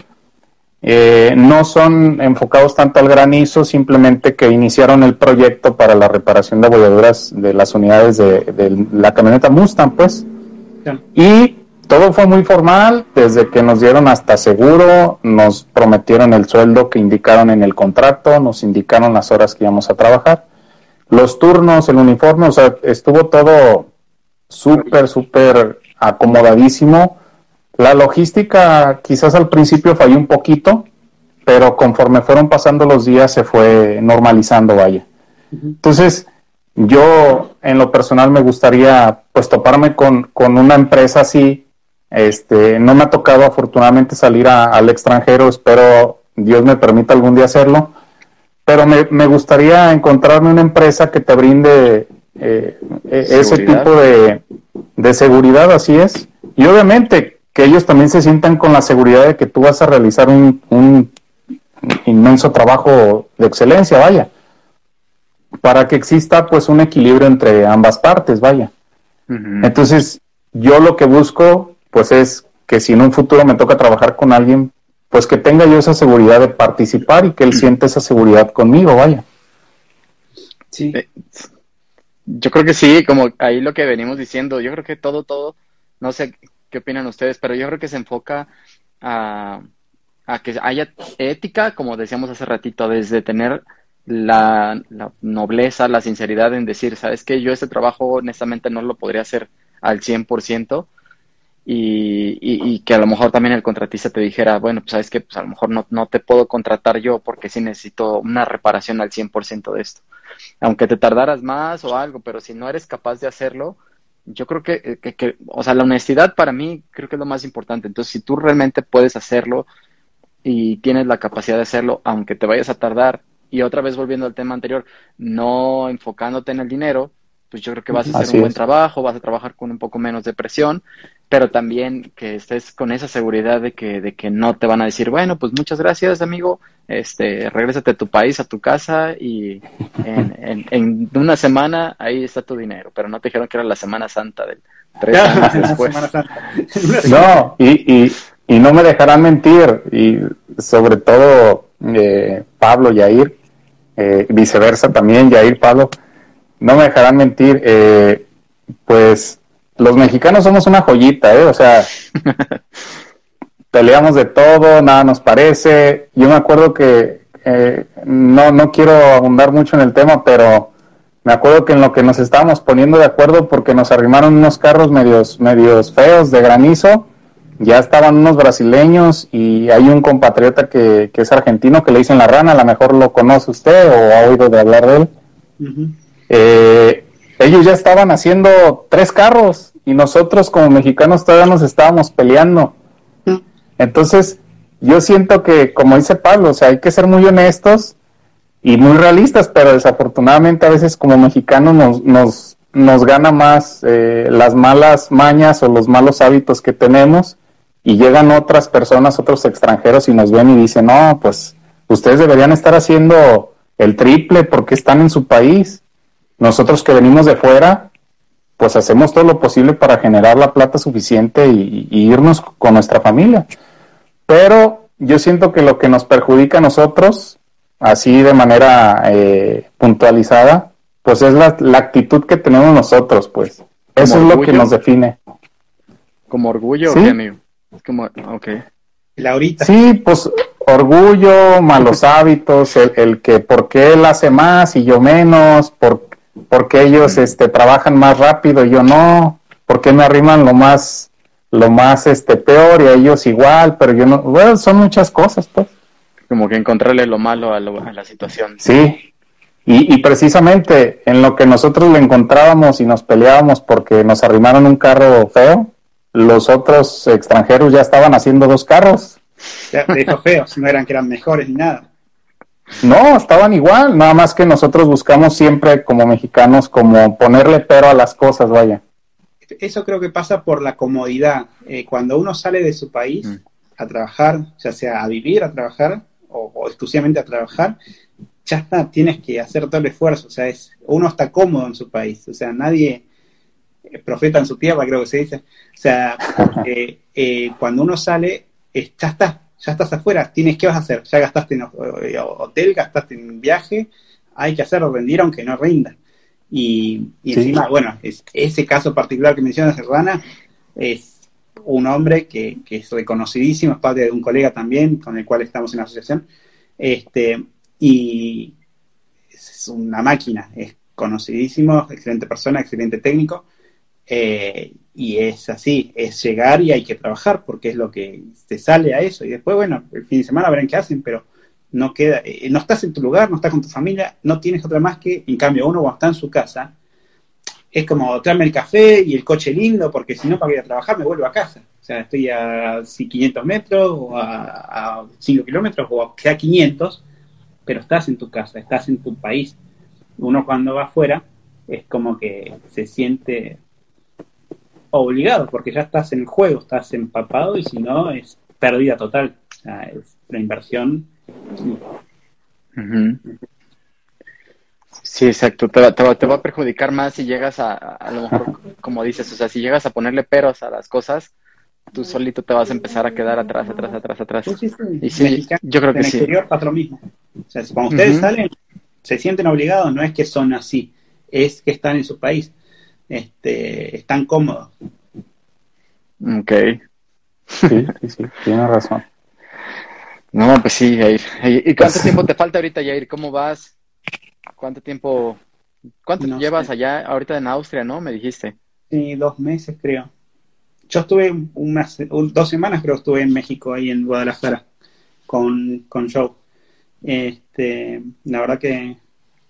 Eh, no son enfocados tanto al granizo, simplemente que iniciaron el proyecto para la reparación de abolladuras de las unidades de, la camioneta Mustang, pues. Y todo fue muy formal, desde que nos dieron hasta seguro, nos prometieron el sueldo que indicaron en el contrato, nos indicaron las horas que íbamos a trabajar, los turnos, el uniforme, o sea, estuvo todo súper, súper acomodadísimo. La logística quizás al principio falló un poquito, pero conforme fueron pasando los días se fue normalizando, vaya. Entonces, yo en lo personal me gustaría pues toparme con, con una empresa así este, no me ha tocado afortunadamente salir al extranjero, espero Dios me permita algún día hacerlo, pero me, gustaría encontrarme una empresa que te brinde eh, e, ese tipo de, seguridad, así es, y obviamente que ellos también se sientan con la seguridad de que tú vas a realizar un, un inmenso trabajo de excelencia, vaya, para que exista pues un equilibrio entre ambas partes, vaya. Entonces, yo lo que busco pues es que si en un futuro me toca trabajar con alguien, pues que tenga yo esa seguridad de participar y que él siente esa seguridad conmigo, vaya. Sí. Eh, yo creo que sí, como ahí lo que venimos diciendo, yo creo que todo, todo, no sé qué opinan ustedes, pero yo creo que se enfoca a, a que haya ética, como decíamos hace ratito, desde tener la, la, nobleza, la sinceridad en decir, sabes que yo este trabajo honestamente no lo podría hacer al 100%, y, y, que a lo mejor también el contratista te dijera, bueno, pues sabes que pues a lo mejor no, no te puedo contratar yo porque sí necesito una reparación al 100% de esto. Aunque te tardaras más o algo, pero si no eres capaz de hacerlo, yo creo que, que, que, o sea, la honestidad para mí creo que es lo más importante. Entonces, si tú realmente puedes hacerlo y tienes la capacidad de hacerlo, aunque te vayas a tardar, y otra vez volviendo al tema anterior, no enfocándote en el dinero, pues yo creo que vas a hacer un buen trabajo, vas a trabajar con un poco menos de presión, pero también que estés con esa seguridad de que, de que no te van a decir, bueno, pues muchas gracias, amigo, este, regrésate a tu país, a tu casa y en, en, una semana ahí está tu dinero, pero no te dijeron que era la Semana Santa del tres años después. no, y, y, y no me dejarán mentir, y sobre todo eh, Pablo, Yair, eh, viceversa también, Yair, Pablo, no me dejarán mentir, eh, pues los mexicanos somos una joyita, ¿eh? O sea, peleamos de todo, nada nos parece. Yo me acuerdo que, eh, no, no quiero abundar mucho en el tema, pero me acuerdo que en lo que nos estábamos poniendo de acuerdo porque nos arrimaron unos carros medios, medios feos de granizo, ya estaban unos brasileños y hay un compatriota que, que es argentino que le dicen la rana, a lo mejor lo conoce usted o ha oído de hablar de él. Eh, ellos ya estaban haciendo tres carros y nosotros como mexicanos todavía nos estábamos peleando. Entonces, yo siento que, como dice Pablo, o sea, hay que ser muy honestos y muy realistas, pero desafortunadamente a veces como mexicanos nos, nos, nos gana más eh, las malas mañas o los malos hábitos que tenemos y llegan otras personas, otros extranjeros y nos ven y dicen, no, pues ustedes deberían estar haciendo el triple porque están en su país. Nosotros que venimos de fuera, pues hacemos todo lo posible para generar la plata suficiente y, irnos con nuestra familia. Pero yo siento que lo que nos perjudica a nosotros, así de manera eh, puntualizada, pues es la, actitud que tenemos nosotros, pues. Eso es lo que nos define. ¿Como orgullo ¿Sí? amigo? Como, okay. Laurita. Sí, pues orgullo, malos hábitos, el, el, que por qué él hace más y yo menos, por porque ellos este, trabajan más rápido y yo no, porque me arriman lo más, lo más este peor y a ellos igual, pero yo no, bueno, son muchas cosas, pues. Como que encontrarle lo malo a, a la situación. Sí, y, y, precisamente en lo que nosotros le encontrábamos y nos peleábamos porque nos arrimaron un carro feo, los otros extranjeros ya estaban haciendo dos carros. Ya, esos feos, no eran que eran mejores ni nada. No, estaban igual, nada más que nosotros buscamos siempre como mexicanos como ponerle pero a las cosas, vaya eso creo que pasa por la comodidad. Eh, cuando uno sale de su país mm. a trabajar, ya sea a vivir, a trabajar o, exclusivamente a trabajar, ya está, tienes que hacer todo el esfuerzo. O sea, es, uno está cómodo en su país. O sea, nadie eh, profeta en su tierra, creo que se dice. O sea, eh, cuando uno sale, ya está, ya estás afuera. Tienes, ¿qué vas a hacer? Ya gastaste en hotel, gastaste en viaje. Hay que hacerlo rendir aunque no rinda. Y, encima, bueno, es, ese caso particular que mencionas, Serrana, es un hombre que, es reconocidísimo, es padre de un colega también, con el cual estamos en la asociación, este, y es una máquina, es conocidísimo, excelente persona, excelente técnico, eh, y es así, es llegar y hay que trabajar, porque es lo que se sale a eso, y después, bueno, el fin de semana verán qué hacen, pero no queda, eh, no estás en tu lugar, no estás con tu familia, no tienes otra más que, en cambio, uno cuando está en su casa, es como traerme el café y el coche lindo, porque si no, para ir a trabajar me vuelvo a casa. O sea, estoy a 500 metros o a, 5 kilómetros o a, a 500, pero estás en tu casa, estás en tu país. Uno cuando va afuera es como que se siente obligado, porque ya estás en juego, estás empapado y si no, es pérdida total. O sea, es la inversión Sí, exacto. Te va, te, va, a perjudicar más si llegas a, a, lo mejor, como dices, o sea, si llegas a ponerle peros a las cosas, tú solito te vas a empezar a quedar atrás, atrás, atrás, atrás. Y sí, yo creo que en el exterior pasa lo mismo. O sea, cuando ustedes salen, se sienten obligados, no es que son así, es que están en su país, este, están cómodos. Ok. Sí, sí, sí, tienes razón. No, pues sí, Jair. ¿Y cuánto pues tiempo te falta ahorita, Jair? ¿Cómo vas? ¿Cuánto tiempo? ¿Cuánto llevas allá ahorita en Austria, no? Me dijiste. Sí, dos meses creo. Yo estuve unas dos semanas, creo, estuve en México, ahí en Guadalajara, con, con Joe. Este, la verdad que,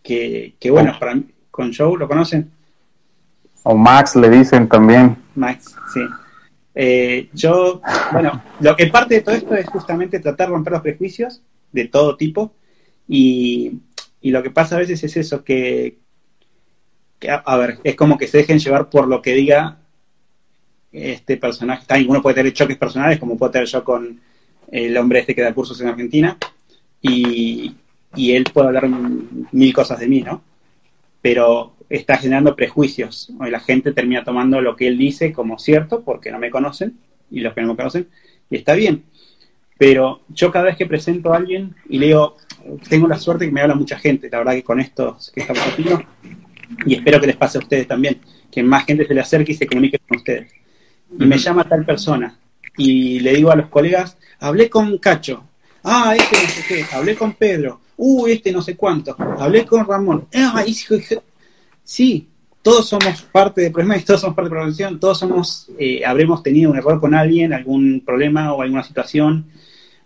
que, que bueno, para mí, con Joe, ¿lo conocen? O Max le dicen también. Max, sí. Eh, yo, bueno, lo que parte de todo esto es justamente tratar de romper los prejuicios de todo tipo y, lo que pasa a veces es eso, que, a, ver, es como que se dejen llevar por lo que diga este personaje. También uno puede tener choques personales, como puedo tener yo con el hombre este que da cursos en Argentina, y, y él puede hablar mil cosas de mí, ¿no? Pero está generando prejuicios. Hoy la gente termina tomando lo que él dice como cierto porque no me conocen y los que no me conocen, y está bien. Pero yo cada vez que presento a alguien y leo, tengo la suerte que me habla mucha gente, la verdad que con esto que estamos haciendo, y espero que les pase a ustedes también, que más gente se le acerque y se comunique con ustedes. Y me llama tal persona, y le digo a los colegas, hablé con Cacho, ah, este no sé qué, hablé con Pedro, uh, este no sé cuánto, hablé con Ramón, ah, hijo, sí, todos somos parte de problemas, todos somos parte de prevención, todos somos, eh, habremos tenido un error con alguien, algún problema o alguna situación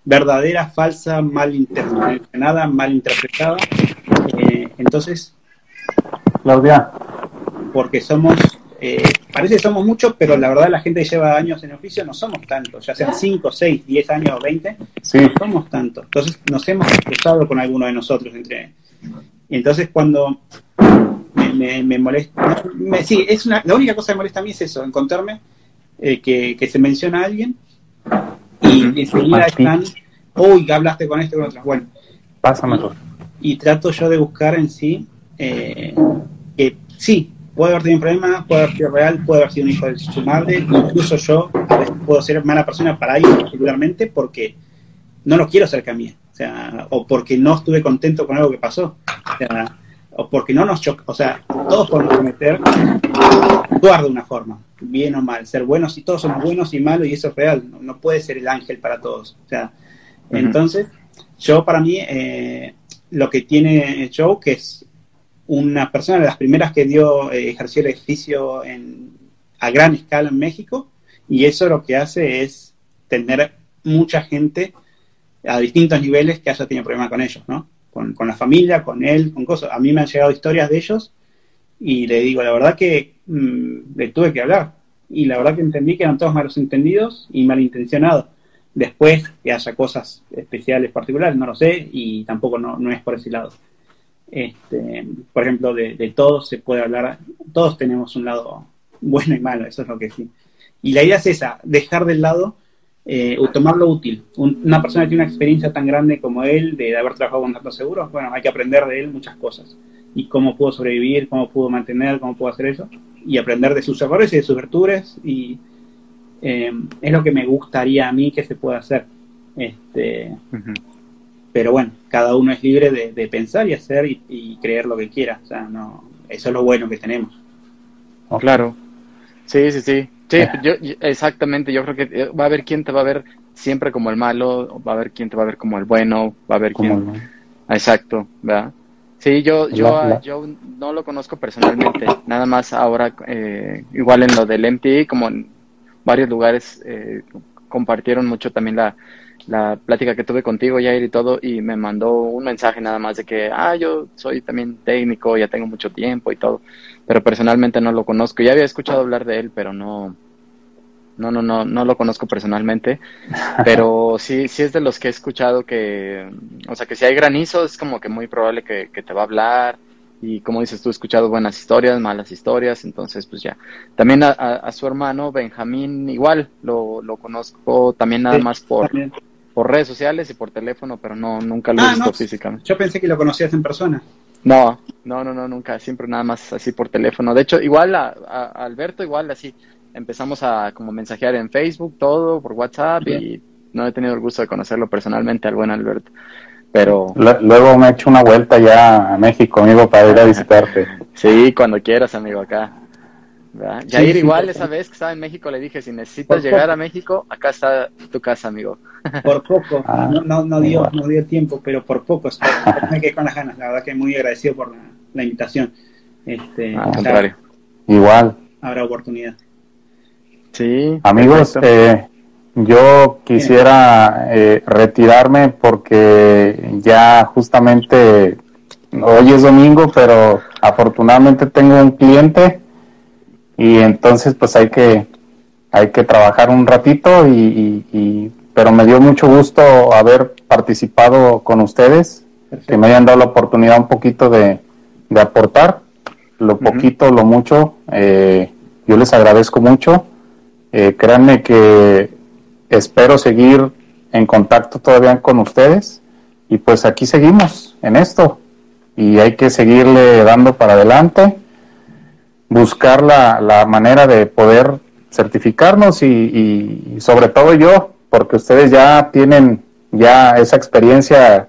verdadera, falsa, mal intencionada, mal interpretada. Eh, entonces, Claudia. Porque somos, eh, parece que somos muchos, pero la verdad la gente que lleva años en oficio no somos tantos, ya sean 5, 6, 10 años o 20, sí. no somos tantos. Entonces nos hemos cruzado con alguno de nosotros entre... Y entonces cuando me, molesta. sí, es una, la única cosa que me molesta a mí es eso, encontrarme eh, que, se menciona a alguien y enseguida están, uy, hablaste con este con otro. Bueno, pasa mejor. Y, trato yo de buscar en sí eh, que sí, puede haber tenido un problema, puede haber sido real, puede haber sido un hijo de su madre, incluso yo a veces puedo ser mala persona para ellos particularmente porque no lo quiero cerca a mí, o sea, o porque no estuve contento con algo que pasó. O sea, o porque no nos choca, o sea, todos podemos cometer, actuar de una forma, bien o mal, ser buenos y todos somos buenos y malos y eso es real, no, puede ser el ángel para todos. O sea, entonces, yo para mí, eh, lo que tiene Joe, que es una persona de las primeras que dio, eh, ejerció el ejercicio en, a gran escala en México, Y eso lo que hace es tener mucha gente a distintos niveles que haya tenido problemas con ellos, ¿no? Con, con, la familia, con él, con cosas. A mí me han llegado historias de ellos y le digo, la verdad que mmm, le tuve que hablar. Y la verdad que entendí que eran todos malos entendidos y malintencionados. Después que haya cosas especiales, particulares, no lo sé y tampoco no, no es por ese lado. Este, por ejemplo, de, de todos se puede hablar, todos tenemos un lado bueno y malo, eso es lo que sí. Y la idea es esa, dejar del lado eh, o tomarlo útil. Un, una persona que tiene una experiencia tan grande como él, de, de haber trabajado con datos seguros, bueno, hay que aprender de él muchas cosas. Y cómo pudo sobrevivir, cómo pudo mantener, cómo pudo hacer eso. Y aprender de sus errores y de sus virtudes. Y eh, es lo que me gustaría a mí que se pueda hacer. Este, uh -huh. Pero bueno, cada uno es libre de, de pensar y hacer y, y, creer lo que quiera. O sea, no, eso es lo bueno que tenemos. Claro. Sí, sí, sí. Sí, yo, exactamente, yo creo que va a haber quien te va a ver siempre como el malo, va a haber quien te va a ver como el bueno, va a haber quien... Exacto, ¿verdad? Sí, yo, yo, la, la. yo no lo conozco personalmente, nada más ahora, eh, igual en lo del MTI, como en varios lugares eh, compartieron mucho también la, la plática que tuve contigo, Jair, y todo, y me mandó un mensaje nada más de que, ah, yo soy también técnico, ya tengo mucho tiempo y todo, pero personalmente no lo conozco. Ya había escuchado hablar de él, pero no, no, no, no, no lo conozco personalmente, pero sí, sí es de los que he escuchado que, o sea, que si hay granizo es como que muy probable que, que te va a hablar, y como dices tú, he escuchado buenas historias, malas historias, entonces pues ya. También a, a, a su hermano Benjamín igual, lo, lo conozco también nada sí, más por, también. por redes sociales y por teléfono, pero no, nunca lo he ah, visto no, físicamente. Yo pensé que lo conocías en persona. No, no, no, no, nunca, siempre nada más así por teléfono. De hecho, igual a, a Alberto, igual así, empezamos a como mensajear en Facebook, todo, por WhatsApp, y no he tenido el gusto de conocerlo personalmente al buen Alberto. Pero... Luego me echo una vuelta ya a México, amigo, para ir a visitarte. sí, cuando quieras, amigo, acá. ¿Verdad? Sí, Jair, sí, igual sí, esa vez que estaba en México le dije, si necesitas por llegar poco. a México, acá está tu casa, amigo. Por poco, ah, no, no, no, dio, no dio tiempo, pero por poco. me quedé con las ganas, la verdad que muy agradecido por la, la invitación. Este, Al contrario. Igual. Habrá oportunidad. Sí. Amigos, eh, yo quisiera eh, retirarme porque ya justamente hoy es domingo, pero afortunadamente tengo un cliente y entonces pues hay que hay que trabajar un ratito y, y, y pero me dio mucho gusto haber participado con ustedes, Perfecto. que me hayan dado la oportunidad un poquito de, de aportar, lo poquito, uh -huh. lo mucho, eh, yo les agradezco mucho. Eh, créanme que espero seguir en contacto todavía con ustedes y pues aquí seguimos en esto y hay que seguirle dando para adelante, buscar la, la manera de poder certificarnos y, y, sobre todo yo, porque ustedes ya tienen ya esa experiencia,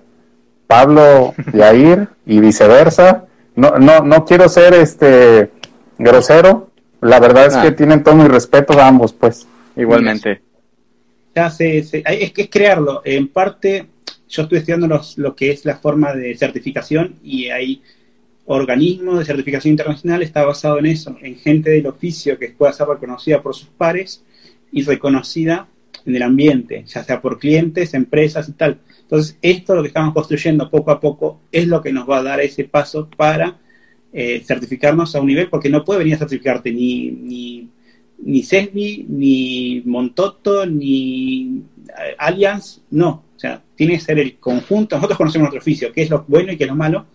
Pablo, Yair y viceversa. No, no, no quiero ser este grosero, la verdad es ah. que tienen todo mi respeto a ambos, pues. Igualmente ya se, se, es que es crearlo. En parte, yo estoy estudiando los, lo que es la forma de certificación y hay organismos de certificación internacional, está basado en eso, en gente del oficio que pueda ser reconocida por sus pares y reconocida en el ambiente, ya sea por clientes, empresas y tal. Entonces, esto lo que estamos construyendo poco a poco es lo que nos va a dar ese paso para eh, certificarnos a un nivel, porque no puede venir a certificarte ni, ni ni CESBI, ni Montoto, ni eh, Allianz, no. O sea, tiene que ser el conjunto. Nosotros conocemos nuestro oficio, qué es lo bueno y qué es lo malo,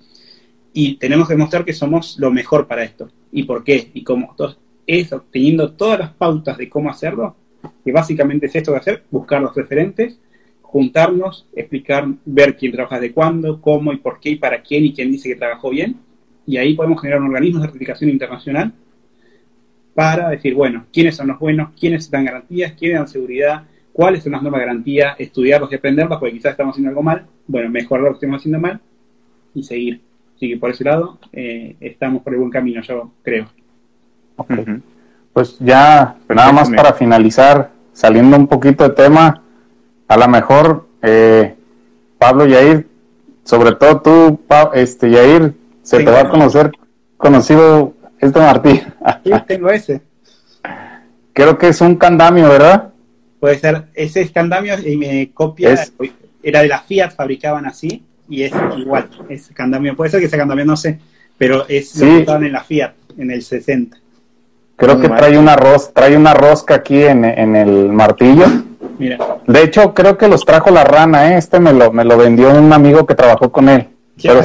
y tenemos que demostrar que somos lo mejor para esto. ¿Y por qué? ¿Y cómo? Entonces, eso, teniendo todas las pautas de cómo hacerlo, que básicamente es esto de hacer, buscar los referentes, juntarnos, explicar, ver quién trabaja de cuándo, cómo y por qué y para quién y quién dice que trabajó bien, y ahí podemos generar un organismo de certificación internacional para decir, bueno, quiénes son los buenos, quiénes dan garantías, quiénes dan seguridad, cuáles son las normas de garantía, estudiarlos y aprenderlos, porque quizás estamos haciendo algo mal, bueno, mejorar lo que estamos haciendo mal y seguir. Así que por ese lado eh, estamos por el buen camino, yo creo. Okay. Uh -huh. Pues ya, nada más para finalizar, saliendo un poquito de tema, a lo mejor eh, Pablo Yair, sobre todo tú, pa este Yair, se te va a conocer conocido este Martí. Sí, tengo ese. creo que es un candamio, ¿verdad? Puede ser, ese es candamio y me copia, era de la Fiat, fabricaban así, y es igual, es candamio, puede ser que sea candamio, no sé, pero es Sí. lo que estaban en la Fiat, en el 60. Creo que trae una, ros trae una rosca aquí en, en el martillo. Mira, De hecho, creo que los trajo la rana, ¿eh? Este me lo, me lo vendió un amigo que trabajó con él. qué, Pero,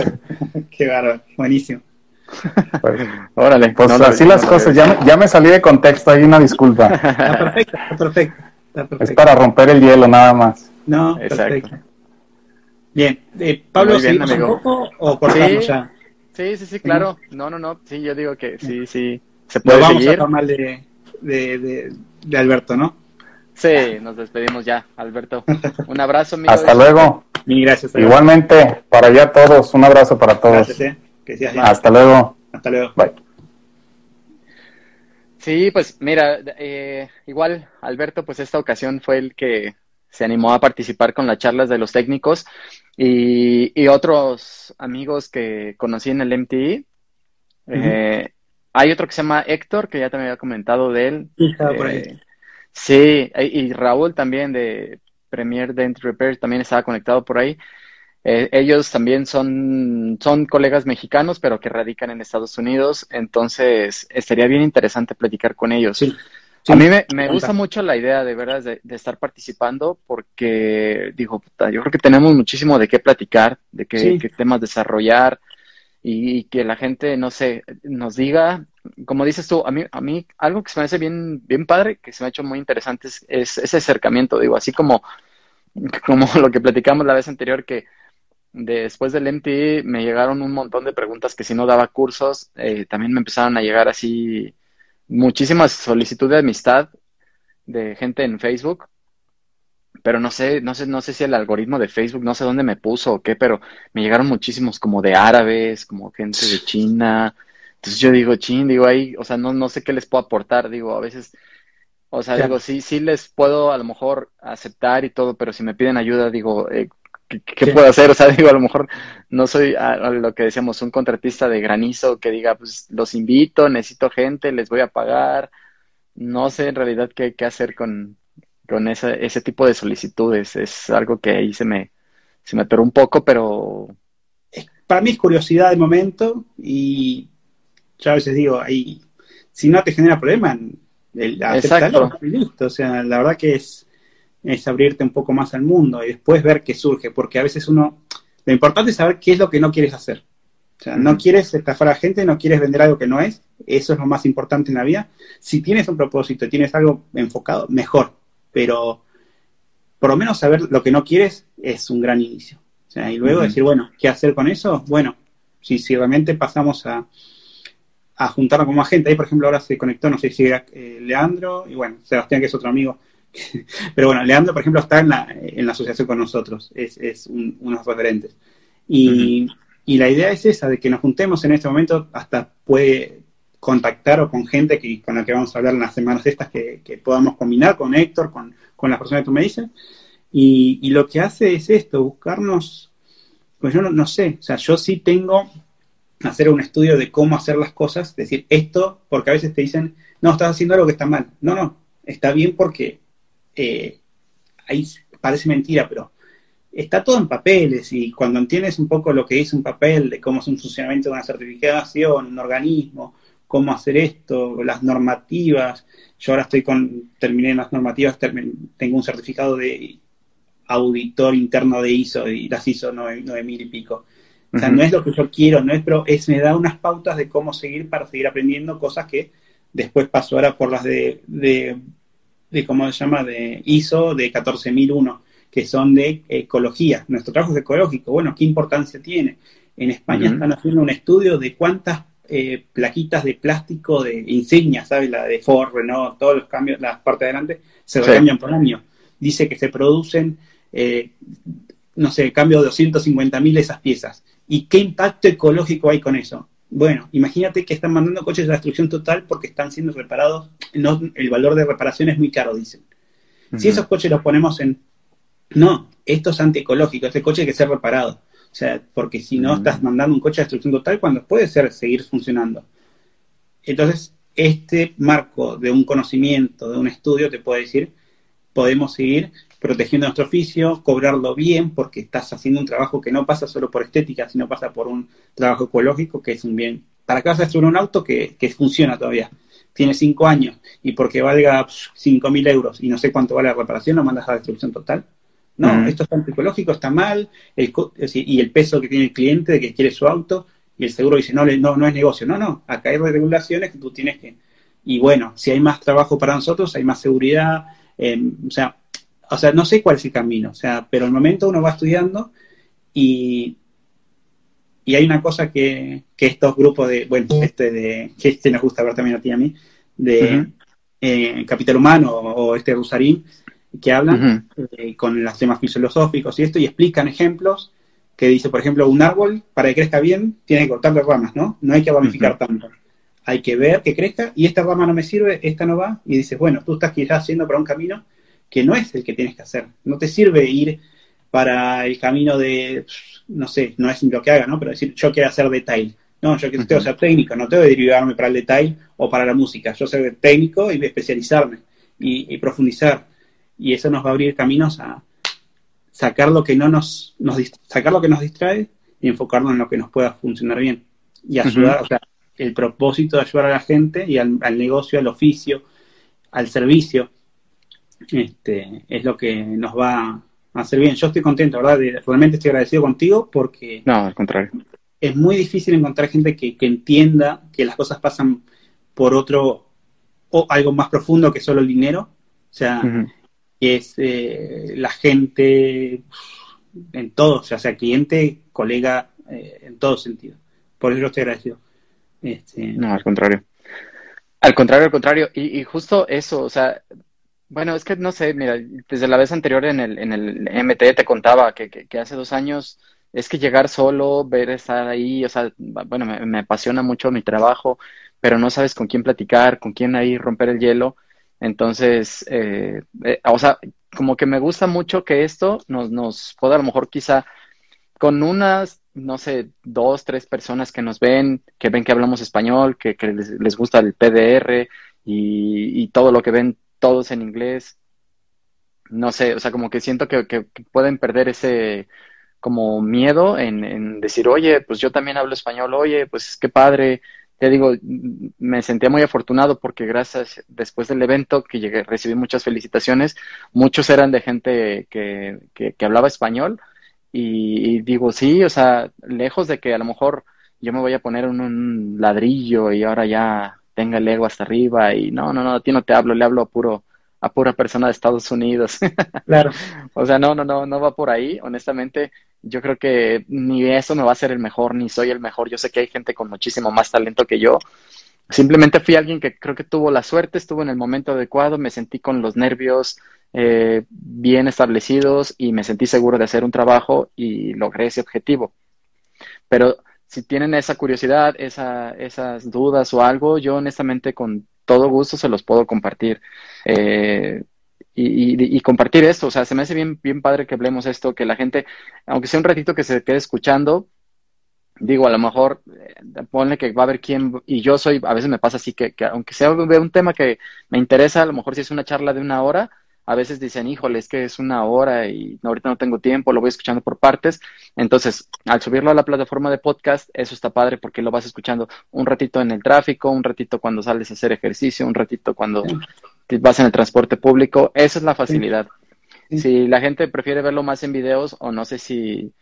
qué bárbaro, buenísimo. pues, Órale. pues no así no las cosas, ya me, ya me salí de contexto, hay una disculpa. Está perfecto, está perfecto, está Es perfecto. para romper el hielo nada más. No, Exacto. perfecto. Bien, eh, Pablo, bien, ¿seguimos un amigo. poco o cortamos Sí. ya? Sí, sí, sí, claro. No, no, no. Sí, yo digo que sí, sí. Se Nos puede vamos seguir. a tomar de, de, de, de Alberto, ¿no? Sí, nos despedimos ya, Alberto. Un abrazo, amigo. Hasta luego. Mil gracias. Alberto. Igualmente, para allá todos, un abrazo para todos. Gracias, eh. Que seas bien. Hasta luego. Hasta luego. Bye. Sí, pues mira, eh, igual Alberto, pues esta ocasión fue el que se animó a participar con las charlas de los técnicos y, y otros amigos que conocí en el MTI. Eh, hay otro que se llama Héctor, que ya también había comentado de él. Sí, estaba por ahí. Eh, sí, y y Raúl también de Premier Dent Repair también estaba conectado por ahí. Eh, ellos también son, son colegas mexicanos, pero que radican en Estados Unidos, entonces estaría bien interesante platicar con ellos. Sí. Sí. A mí me, gusta mucho la idea de veras de, de estar participando porque digo, puta, yo creo que tenemos muchísimo de qué platicar, de qué, Sí. qué temas desarrollar y, que la gente, no sé, nos diga, como dices tú, a mí, a mí algo que se me hace bien, bien padre, que se me ha hecho muy interesante es, es ese acercamiento, digo, así como, como lo que platicamos la vez anterior que después del MTI me llegaron un montón de preguntas que si no daba cursos, eh, también me empezaron a llegar así muchísimas solicitudes de amistad de gente en Facebook, pero no sé, no sé, no sé si el algoritmo de Facebook, no sé dónde me puso o qué, pero me llegaron muchísimos como de árabes, como gente de China. Entonces yo digo, chin, digo ahí, o sea, no, no sé qué les puedo aportar, digo, a veces, o sea, Claro. digo, sí, sí les puedo a lo mejor aceptar y todo, pero si me piden ayuda, digo, eh, ¿qué, qué Sí. puedo hacer? O sea, digo, a lo mejor no soy a, a lo que decíamos, un contratista de granizo que diga, pues los invito, necesito gente, les voy a pagar. No sé en realidad qué, qué hacer con, con ese, ese tipo de solicitudes. Es algo que ahí se me, se me atoró un poco, pero Para mí es curiosidad de momento y yo a veces digo, ahí, si no te genera problema, el, listo. O sea, la verdad que es, es abrirte un poco más al mundo y después ver qué surge, porque a veces uno, lo importante es saber qué es lo que no quieres hacer. O sea, no quieres estafar a la gente, no quieres vender algo que no es, eso es lo más importante en la vida. Si tienes un propósito y tienes algo enfocado, mejor, pero por lo menos saber lo que no quieres es un gran inicio. O sea, y luego decir, bueno, ¿qué hacer con eso? Bueno, si, si realmente pasamos a, a juntarnos con más gente, ahí por ejemplo ahora se conectó, no sé si era eh, Leandro, y bueno, Sebastián que es otro amigo, pero bueno, Leandro por ejemplo está en la, en la asociación con nosotros, es, es un, unos referentes. Y, y la idea es esa, de que nos juntemos en este momento, hasta puede contactar o con gente que, con la que vamos a hablar en las semanas estas, que, que podamos combinar con Héctor, con, con las personas que tú me dices. Y, y lo que hace es esto, buscarnos, pues yo no, no sé, o sea, yo sí tengo hacer un estudio de cómo hacer las cosas, decir esto, porque a veces te dicen, no, estás haciendo algo que está mal. No, no, está bien porque eh, ahí parece mentira, pero está todo en papeles y cuando entiendes un poco lo que dice un papel, de cómo es un funcionamiento de una certificación, un organismo, cómo hacer esto, las normativas, yo ahora estoy con, terminé las normativas, termin- tengo un certificado de auditor interno de ISO y las ISO 9000 y pico. O sea, no es lo que yo quiero, no es, pero es, me da unas pautas de cómo seguir para seguir aprendiendo cosas que después paso ahora por las de, de, de ¿cómo se llama? De ISO de 14001, que son de ecología. Nuestro trabajo es ecológico. Bueno, ¿qué importancia tiene? En España están haciendo un estudio de cuántas eh, plaquitas de plástico de insignias, ¿sabes? La de Ford, Renault, todos los cambios, las partes de adelante, se Sí. recambian por año. Dice que se producen, eh, no sé, cambio de 250 mil de esas piezas. ¿Y qué impacto ecológico hay con eso? Bueno, imagínate que están mandando coches de destrucción total porque están siendo reparados. No, el valor de reparación es muy caro, dicen. Si esos coches los ponemos en... No, esto es antiecológico, este coche hay que ser reparado. O sea, porque si no estás mandando un coche de destrucción total cuando puede ser seguir funcionando. Entonces, este marco de un conocimiento, de un estudio, te puede decir, podemos seguir protegiendo nuestro oficio, cobrarlo bien, porque estás haciendo un trabajo que no pasa solo por estética, sino pasa por un trabajo ecológico, que es un bien. ¿Para qué vas a destruir un auto que, que funciona todavía? Tiene cinco años y porque valga cinco mil euros y no sé cuánto vale la reparación, lo mandas a la destrucción total. No, esto está ecológico, está mal, y el peso que tiene el cliente de que quiere su auto, y el seguro dice, no, no, no es negocio. No, no, acá hay regulaciones que tú tienes que... Y bueno, si hay más trabajo para nosotros, hay más seguridad, eh, o sea, o sea, no sé cuál es el camino, o sea, pero al momento uno va estudiando y, y hay una cosa que, que estos grupos de, bueno, este de, que este nos gusta ver también a ti y a mí, de eh, Capital Humano o, este Rusarín, que hablan eh, con los temas filosóficos y esto y explican ejemplos que dice, por ejemplo, un árbol para que crezca bien tiene que cortar las ramas, ¿no? No hay que ramificar tanto. Hay que ver que crezca y esta rama no me sirve, esta no va y dices, bueno, tú estás quizás haciendo para un camino que no es el que tienes que hacer. No te sirve ir para el camino de, no sé, no es lo que haga, ¿no? Pero decir, yo quiero hacer detail. No, yo quiero ser técnico, no tengo que derivarme para el detail o para la música. Yo soy técnico y especializarme y, profundizar. Y eso nos va a abrir caminos a sacar lo que no nos, nos sacar lo que nos distrae y enfocarnos en lo que nos pueda funcionar bien. Y ayudar, o sea, el propósito de ayudar a la gente y al negocio, al oficio, al servicio, este, es lo que nos va a hacer bien. Yo estoy contento, ¿verdad? realmente estoy agradecido contigo porque... No, al contrario. Es muy difícil encontrar gente que, entienda que las cosas pasan por otro o algo más profundo que solo el dinero. O sea, que es eh, la gente en todo, o sea, sea cliente, colega, eh, en todo sentido. Por eso estoy agradecido. Este... No, al contrario. Al contrario, al contrario. Y, y, justo eso, o sea, bueno, es que no sé, mira, desde la vez anterior en el, en el MT te contaba que, que, hace dos años es que llegar solo, ver estar ahí, o sea, bueno, me, apasiona mucho mi trabajo, pero no sabes con quién platicar, con quién ahí romper el hielo. Entonces, eh, eh, o sea, como que me gusta mucho que esto nos, nos pueda a lo mejor quizá con unas, no sé, dos, tres personas que nos ven, que ven que hablamos español, que, que les, les gusta el PDR y, y todo lo que ven todos en inglés. No sé, o sea, como que siento que, pueden perder ese como miedo en, decir, oye, pues yo también hablo español, oye, pues qué padre. Te digo, me sentía muy afortunado porque gracias, después del evento que llegué, recibí muchas felicitaciones, muchos eran de gente que, que, hablaba español y, digo, sí, o sea, lejos de que a lo mejor yo me voy a poner un ladrillo y ahora ya tenga el ego hasta arriba y no, no, no, a ti no te hablo, le hablo a puro a pura persona de Estados Unidos. Claro. o sea, no, no, no, no va por ahí. Honestamente, yo creo que ni eso me va a ser el mejor, ni soy el mejor. Yo sé que hay gente con muchísimo más talento que yo. Simplemente fui alguien que creo que tuvo la suerte, estuvo en el momento adecuado, me sentí con los nervios eh, bien establecidos y me sentí seguro de hacer un trabajo y logré ese objetivo. Pero si tienen esa curiosidad, esa, esas dudas o algo, yo honestamente con todo gusto se los puedo compartir. Eh, y, compartir esto, o sea, se me hace bien, bien padre que hablemos esto, que la gente, aunque sea un ratito que se quede escuchando, digo, a lo mejor, eh, ponle que va a haber quién, y yo soy, a veces me pasa así que, que aunque sea un tema que me interesa, a lo mejor si es una charla de una hora, a veces dicen, híjole, es que es una hora y ahorita no tengo tiempo, lo voy escuchando por partes. Entonces, al subirlo a la plataforma de podcast, eso está padre porque lo vas escuchando un ratito en el tráfico, un ratito cuando sales a hacer ejercicio, un ratito cuando vas en el transporte público. Esa es la facilidad. Si la gente prefiere verlo más en videos o no sé si,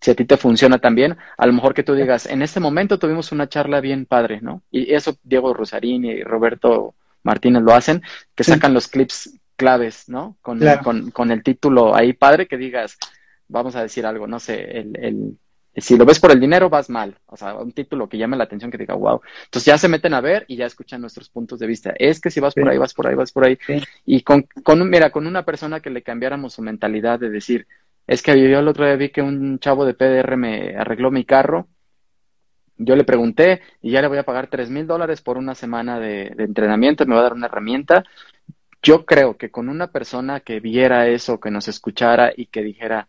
si a ti te funciona también, a lo mejor que tú digas, en este momento tuvimos una charla bien padre, ¿no? Y eso Diego Rosarini y Roberto Martínez lo hacen, que sacan los clips claves, ¿no? Con, con, con, el título ahí padre que digas, vamos a decir algo, no sé, el, el, si lo ves por el dinero vas mal, o sea, un título que llame la atención que diga, wow. Entonces ya se meten a ver y ya escuchan nuestros puntos de vista. Es que si vas por ahí, vas por ahí, vas por ahí. Y con, con, mira, con una persona que le cambiáramos su mentalidad de decir, es que yo el otro día vi que un chavo de PDR me arregló mi carro. Yo le pregunté y ya le voy a pagar tres mil dólares por una semana de, de entrenamiento, me va a dar una herramienta yo creo que con una persona que viera eso, que nos escuchara y que dijera,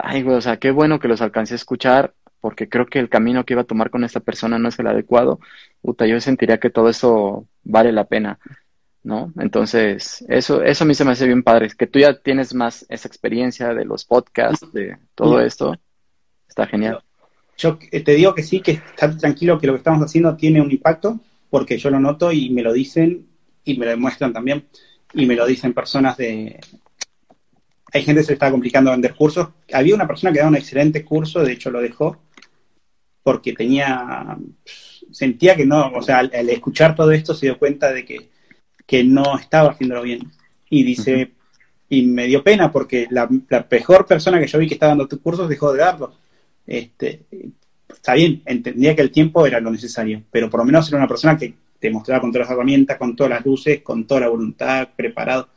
ay, güey, o sea, qué bueno que los alcancé a escuchar, porque creo que el camino que iba a tomar con esta persona no es el adecuado, puta, yo sentiría que todo eso vale la pena, ¿no? Entonces, eso, eso a mí se me hace bien padre, que tú ya tienes más esa experiencia de los podcasts, de todo esto, está genial. Yo te digo que sí, que estar tranquilo que lo que estamos haciendo tiene un impacto, porque yo lo noto y me lo dicen y me lo demuestran también, y me lo dicen personas de... Hay gente que se está complicando vender cursos. Había una persona que daba un excelente curso, de hecho lo dejó, porque tenía, sentía que no, o sea, al, escuchar todo esto se dio cuenta de que, que no estaba haciéndolo bien. Y dice, y me dio pena porque la, la, mejor persona que yo vi que estaba dando tus cursos dejó de darlo. Este, está bien, entendía que el tiempo era lo necesario, pero por lo menos era una persona que te mostraba con todas las herramientas, con todas las luces, con toda la voluntad, preparado.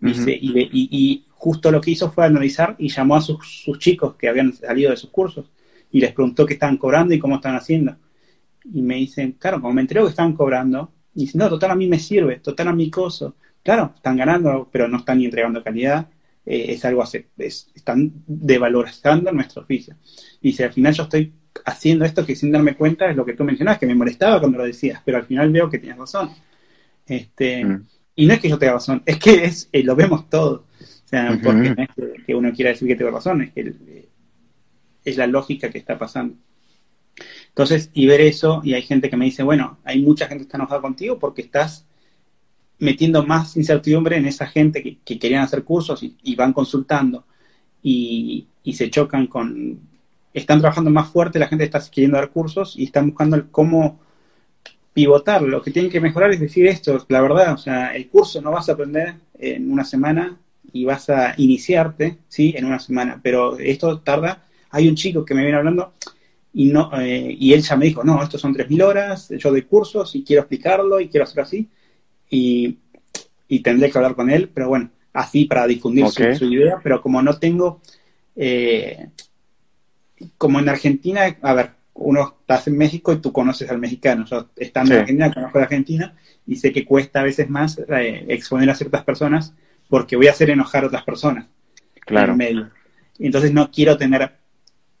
Dice, y, y, justo lo que hizo fue analizar y llamó a sus, sus chicos que habían salido de sus cursos y les preguntó qué estaban cobrando y cómo están haciendo. Y me dicen, claro, como me entero que están cobrando, y dicen, no, total a mí me sirve, total a mi coso. Claro, están ganando, pero no están ni entregando calidad. Eh, es algo así, están devalorizando nuestro oficio. Y si al final yo estoy haciendo esto que sin darme cuenta es lo que tú mencionabas, que me molestaba cuando lo decías, pero al final veo que tienes razón. Este, mm. Y no es que yo tenga razón, es que es, eh, lo vemos todo. O sea, porque no es que, uno quiera decir que tengo razón, es que es la lógica que está pasando. Entonces, y ver eso, y hay gente que me dice, bueno, hay mucha gente que está enojada contigo porque estás metiendo más incertidumbre en esa gente que, querían hacer cursos y, van consultando y, se chocan con, están trabajando más fuerte, la gente está queriendo dar cursos y están buscando el cómo pivotar. Lo que tienen que mejorar es decir esto, la verdad, o sea, el curso no vas a aprender en una semana y vas a iniciarte, sí, en una semana, pero esto tarda hay un chico que me viene hablando y, no, eh, y él ya me dijo, no, estos son 3.000 horas, yo doy cursos y quiero explicarlo y quiero hacer así. Y, y tendré que hablar con él, pero bueno, así para difundir su, idea, pero como no tengo, eh, como en Argentina, a ver, uno estás en México y tú conoces al mexicano, yo estando en Argentina conozco a Argentina y sé que cuesta a veces más eh, exponer a ciertas personas porque voy a hacer enojar a otras personas. Claro. En medio. Entonces no quiero tener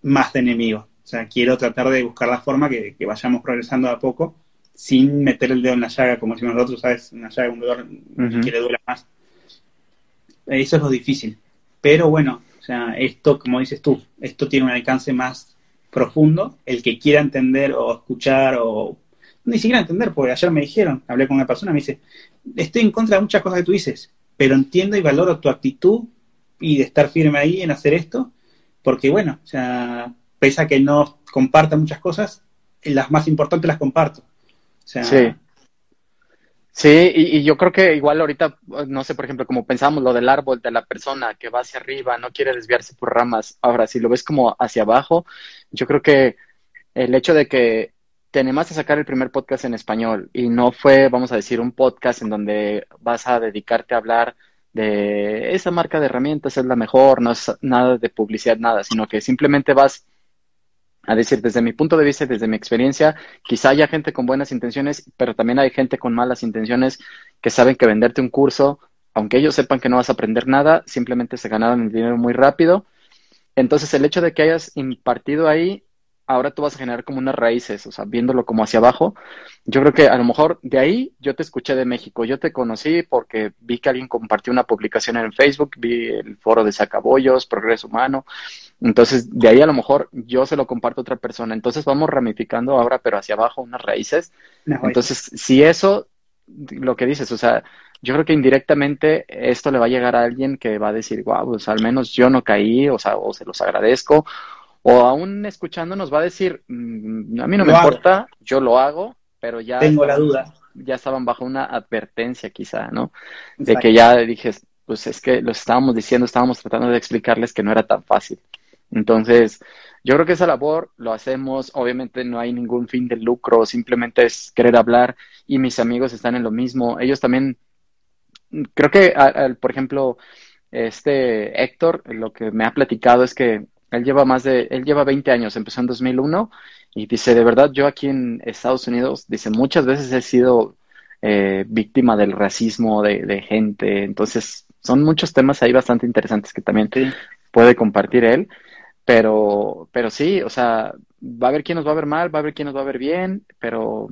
más de enemigos. O sea, quiero tratar de buscar la forma que, vayamos progresando a poco sin meter el dedo en la llaga, como decimos nosotros, ¿sabes? Una llaga, un dolor que le duela más. Eso es lo difícil. Pero bueno, sea, esto, como dices tú, esto tiene un alcance más profundo. El que quiera entender o escuchar o ni siquiera entender, porque ayer me dijeron, hablé con una persona, me dice, estoy en contra de muchas cosas que tú dices, pero entiendo y valoro tu actitud y de estar firme ahí en hacer esto porque bueno, o sea, pese a que no comparta muchas cosas, las más importantes las comparto. sí. Sí, y, yo creo que igual ahorita, no sé, por ejemplo, como pensamos lo del árbol de la persona que va hacia arriba, no quiere desviarse por ramas. Ahora, si lo ves como hacia abajo, yo creo que el hecho de que te animaste a sacar el primer podcast en español y no fue, vamos a decir, un podcast en donde vas a dedicarte a hablar de esa marca de herramientas es la mejor, no es nada de publicidad, nada, sino que simplemente vas a decir, desde mi punto de vista y desde mi experiencia, quizá haya gente con buenas intenciones, pero también hay gente con malas intenciones que saben que venderte un curso, aunque ellos sepan que no vas a aprender nada, simplemente se ganaron el dinero muy rápido. Entonces, el hecho de que hayas impartido ahí ahora tú vas a generar como unas raíces, o sea, viéndolo como hacia abajo. Yo creo que a lo mejor de ahí yo te escuché de México, yo te conocí porque vi que alguien compartió una publicación en Facebook, vi el foro de Sacabollos, Progreso Humano, entonces de ahí a lo mejor yo se lo comparto a otra persona, entonces vamos ramificando ahora, pero hacia abajo unas raíces. entonces, si eso, lo que dices, o sea, yo creo que indirectamente esto le va a llegar a alguien que va a decir, wow, pues al menos yo no caí, o sea, o se los agradezco, o aún escuchándonos va a decir, mm, a mí no me importa, yo lo hago, pero ya... Tengo la duda. Ya estaban bajo una advertencia quizá, ¿no? De que ya dije, pues es que los estábamos diciendo, estábamos tratando de explicarles que no era tan fácil. Entonces, yo creo que esa labor lo hacemos, obviamente no hay ningún fin de lucro, simplemente es querer hablar y mis amigos están en lo mismo. Ellos también, creo que, por ejemplo, este Héctor, lo que me ha platicado es que él lleva más de, él lleva 20 años, empezó en 2001 y dice, de verdad, yo aquí en Estados Unidos, dice, muchas veces he sido eh, víctima del racismo de, gente, entonces son muchos temas ahí bastante interesantes que también puede compartir él, pero, pero sí, o sea, va a haber quien nos va a ver mal, va a haber quien nos va a ver bien, pero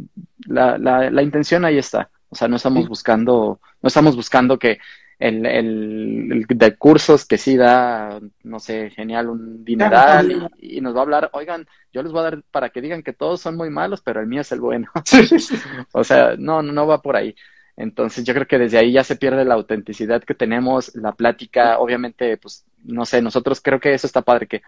la, la, la intención ahí está. O sea, no estamos buscando, no estamos buscando que el, el, de cursos que sí da, no sé, genial, un dineral y, nos va a hablar, oigan, yo les voy a dar para que digan que todos son muy malos, pero el mío es el bueno. o sea, no, no va por ahí. Entonces yo creo que desde ahí ya se pierde la autenticidad que tenemos, la plática, obviamente, pues, no sé, nosotros creo que eso está padre, que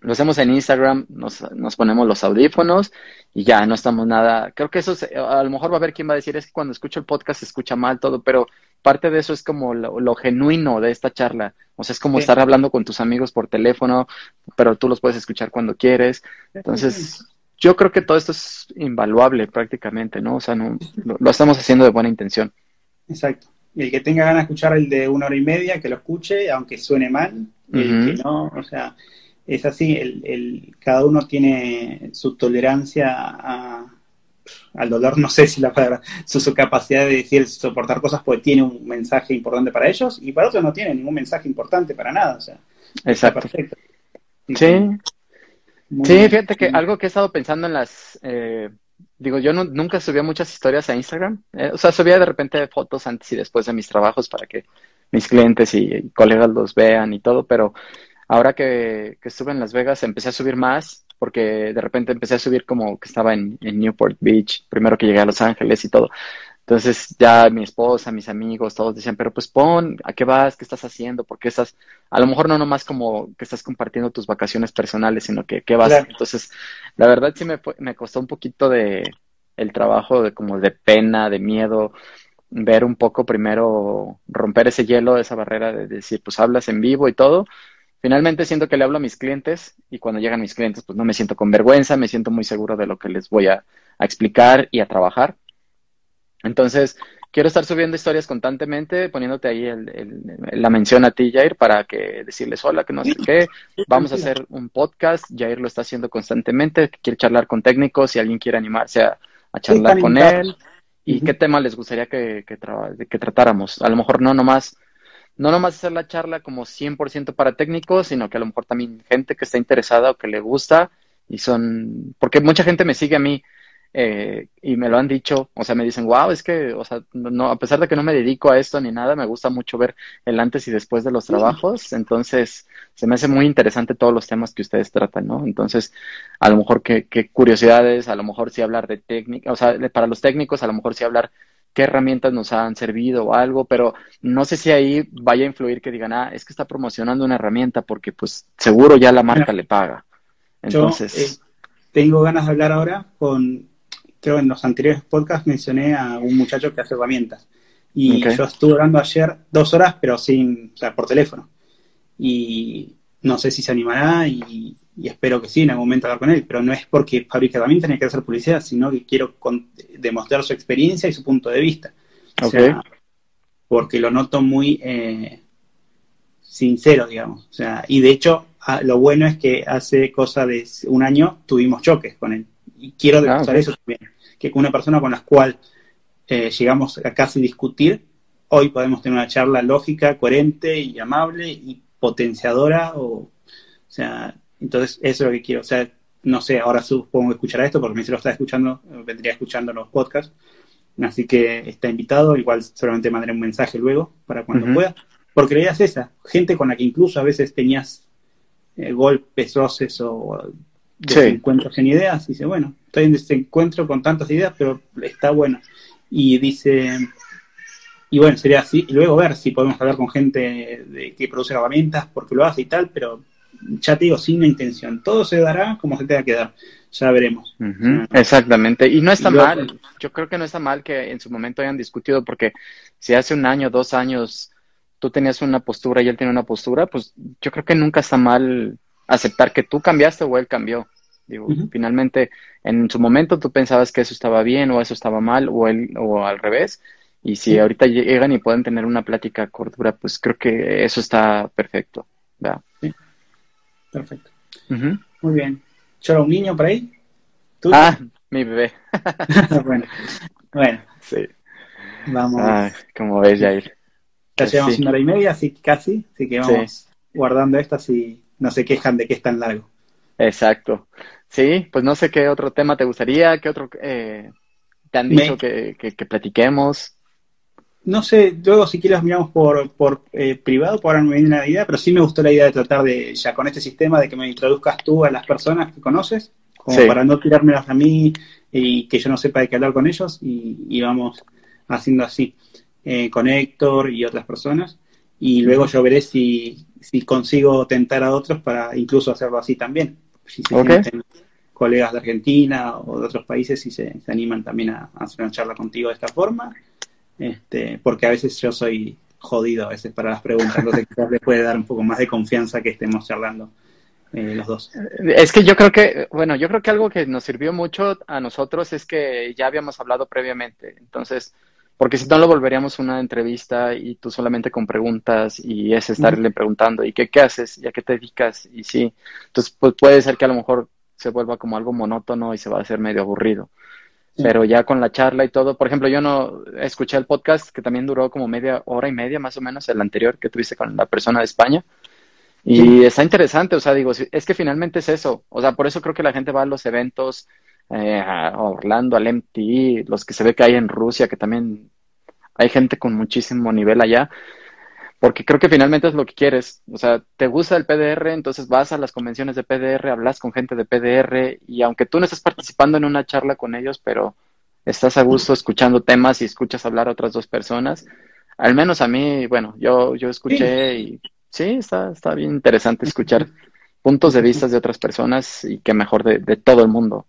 lo hacemos en Instagram, nos, nos ponemos los audífonos y ya no estamos nada. Creo que eso a lo mejor va a haber quien va a decir es que cuando escucho el podcast se escucha mal todo, pero parte de eso es como lo, genuino de esta charla. O sea, es como estar hablando con tus amigos por teléfono, pero tú los puedes escuchar cuando quieres. Entonces, yo creo que todo esto es invaluable prácticamente, ¿no? O sea, no, lo, estamos haciendo de buena intención. Exacto. Y el que tenga ganas de escuchar el de una hora y media, que lo escuche, aunque suene mal. El que no, o sea, es así, el, el, cada uno tiene su tolerancia a, al dolor, no sé si la palabra, su, capacidad de decir, soportar cosas porque tiene un mensaje importante para ellos y para otros no tiene ningún mensaje importante para nada, o sea, Exacto. perfecto. Sí. Sí, fíjate que algo que he estado pensando en las, eh, digo, yo nunca subía muchas historias a Instagram, eh, o sea, subía de repente fotos antes y después de mis trabajos para que mis clientes y colegas los vean y todo, pero Ahora que, estuve en Las Vegas empecé a subir más porque de repente empecé a subir como que estaba en, Newport Beach, primero que llegué a Los Ángeles y todo. Entonces ya mi esposa, mis amigos, todos decían, pero pues pon, ¿a qué vas? ¿Qué estás haciendo? Porque estás, a lo mejor no nomás como que estás compartiendo tus vacaciones personales, sino que qué vas. Entonces, la verdad sí me, me costó un poquito de el trabajo de como de pena, de miedo, ver un poco primero, romper ese hielo, esa barrera de decir, pues hablas en vivo y todo, Finalmente siento que le hablo a mis clientes y cuando llegan mis clientes pues no me siento con vergüenza, me siento muy seguro de lo que les voy a, explicar y a trabajar. Entonces, quiero estar subiendo historias constantemente, poniéndote ahí la mención a ti, Jair, para que decirles hola, que no sé qué. Vamos a hacer un podcast, Jair lo está haciendo constantemente, quiere charlar con técnicos, si alguien quiere animarse a, charlar con él. ¿Y qué tema les gustaría que, que, que tratáramos? A lo mejor no nomás no nomás hacer la charla como 100% para técnicos, sino que a lo mejor también gente que está interesada o que le gusta y son, porque mucha gente me sigue a mí eh, y me lo han dicho, o sea, me dicen, wow, es que, o sea, no, a pesar de que no me dedico a esto ni nada, me gusta mucho ver el antes y después de los trabajos, entonces se me hace muy interesante todos los temas que ustedes tratan, ¿no? Entonces, a lo mejor qué, qué curiosidades, a lo mejor sí hablar de técnica, o sea, para los técnicos, a lo mejor sí hablar qué herramientas nos han servido o algo, pero no sé si ahí vaya a influir que digan, ah, es que está promocionando una herramienta porque pues seguro ya la marca le paga. Entonces... Yo, eh, tengo ganas de hablar ahora con, creo en los anteriores podcasts mencioné a un muchacho que hace herramientas. Y yo estuve hablando ayer dos horas, pero sin, o sea, por teléfono. Y no sé si se animará y, y espero que sí, en algún momento hablar con él, pero no es porque fabrica herramientas ni que hacer publicidad, sino que quiero demostrar su experiencia y su punto de vista. porque lo noto muy eh, sincero, digamos. O sea, y de hecho, lo bueno es que hace cosa de un año tuvimos choques con él. Y quiero ah, demostrar eso también, que con una persona con la cual eh, llegamos a casi discutir, hoy podemos tener una charla lógica, coherente y amable y potenciadora o, o sea, entonces, eso es lo que quiero. O sea, no sé, ahora supongo que escuchará esto porque si lo está escuchando, vendría escuchando los podcasts. Así que está invitado. Igual solamente mandaré un mensaje luego para cuando pueda. Porque la idea es esa. Gente con la que incluso a veces tenías eh, golpes, roces o desencuentros en ideas. Dice, bueno, estoy en desencuentro con tantas ideas, pero está bueno. Y dice, y bueno, sería así. Y luego ver si podemos hablar con gente de que produce herramientas, porque lo hace y tal, pero ya te digo, sin intención. Todo se dará como se tenga que dar. Ya veremos. Exactamente. Y no está mal. Yo creo que no está mal que en su momento hayan discutido, porque si hace un año, dos años, tú tenías una postura y él tiene una postura, pues yo creo que nunca está mal aceptar que tú cambiaste o él cambió. Digo, finalmente, en su momento tú pensabas que eso estaba bien o eso estaba mal o él o al revés. Y si ahorita llegan y pueden tener una plática cordura, pues creo que eso está perfecto. ¿verdad? Perfecto. Muy bien. ¿Chora un niño por ahí? Ah, mi bebé. bueno, bueno. Sí. Vamos. Ah, como ves, Jair. Ya llevamos una hora y media, así casi, así que vamos guardando estas y no se quejan de que es tan largo. Exacto. Sí, pues no sé qué otro tema te gustaría, qué otro eh, te han dicho que, que, platiquemos. No sé, luego si quieres miramos por, por eh, privado, por ahora no me viene la idea, pero sí me gustó la idea de tratar de, ya con este sistema, de que me introduzcas tú a las personas que conoces, como para no tirármelas a mí y que yo no sepa de qué hablar con ellos, y, vamos haciendo así, eh, con Héctor y otras personas, y luego yo veré si, si consigo tentar a otros para incluso hacerlo así también. Si se colegas de Argentina o de otros países si se, animan también a, hacer una charla contigo de esta forma, este, porque a veces yo soy jodido a veces para las preguntas, entonces quizás les puede dar un poco más de confianza que estemos charlando eh, los dos. Es que yo creo que, bueno, yo creo que algo que nos sirvió mucho a nosotros es que ya habíamos hablado previamente, entonces, porque si no lo volveríamos una entrevista y tú solamente con preguntas y es estarle preguntando, ¿y qué, qué haces? ¿Y a qué te dedicas? Y sí, entonces pues puede ser que a lo mejor se vuelva como algo monótono y se va a hacer medio aburrido. Pero ya con la charla y todo, por ejemplo, yo no escuché el podcast que también duró como media hora y media más o menos, el anterior que tuviste con la persona de España. Y está interesante, o sea, digo, es que finalmente es eso. O sea, por eso creo que la gente va a los eventos, eh, a Orlando, al MTI, los que se ve que hay en Rusia, que también hay gente con muchísimo nivel allá porque creo que finalmente es lo que quieres. O sea, te gusta el PDR, entonces vas a las convenciones de PDR, hablas con gente de PDR y aunque tú no estés participando en una charla con ellos, pero estás a gusto escuchando temas y escuchas hablar a otras dos personas, al menos a mí, bueno, yo, yo escuché y sí, está, está bien interesante escuchar puntos de vista de otras personas y que mejor de, de todo el mundo.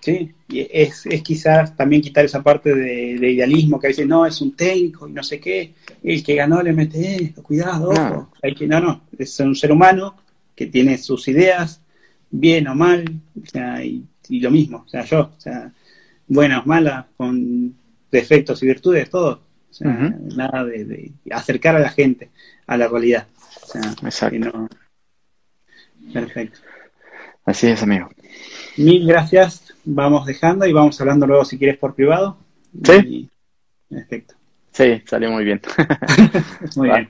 Sí, y es, es quizás también quitar esa parte de, idealismo que a veces no, es un técnico y no sé qué, el que ganó le mete esto, cuidado, no. Hay que, no, no, es un ser humano que tiene sus ideas, bien o mal, o sea, y, lo mismo, o sea, yo, o sea, buenas, malas, con defectos y virtudes, todo, o sea, nada de, acercar a la gente a la realidad, o sea, Exacto. Perfecto. Así es, amigo. Mil gracias. Vamos dejando y vamos hablando luego si quieres por privado. Sí. Perfecto. Sí, salió muy bien. muy bien.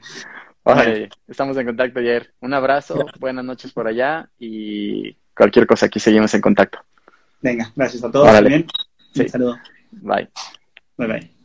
estamos en contacto, ayer. Un abrazo, buenas noches por allá y cualquier cosa aquí seguimos en contacto. Venga, gracias a todos. Bien. Sí. Un saludo. Bye. Bye bye.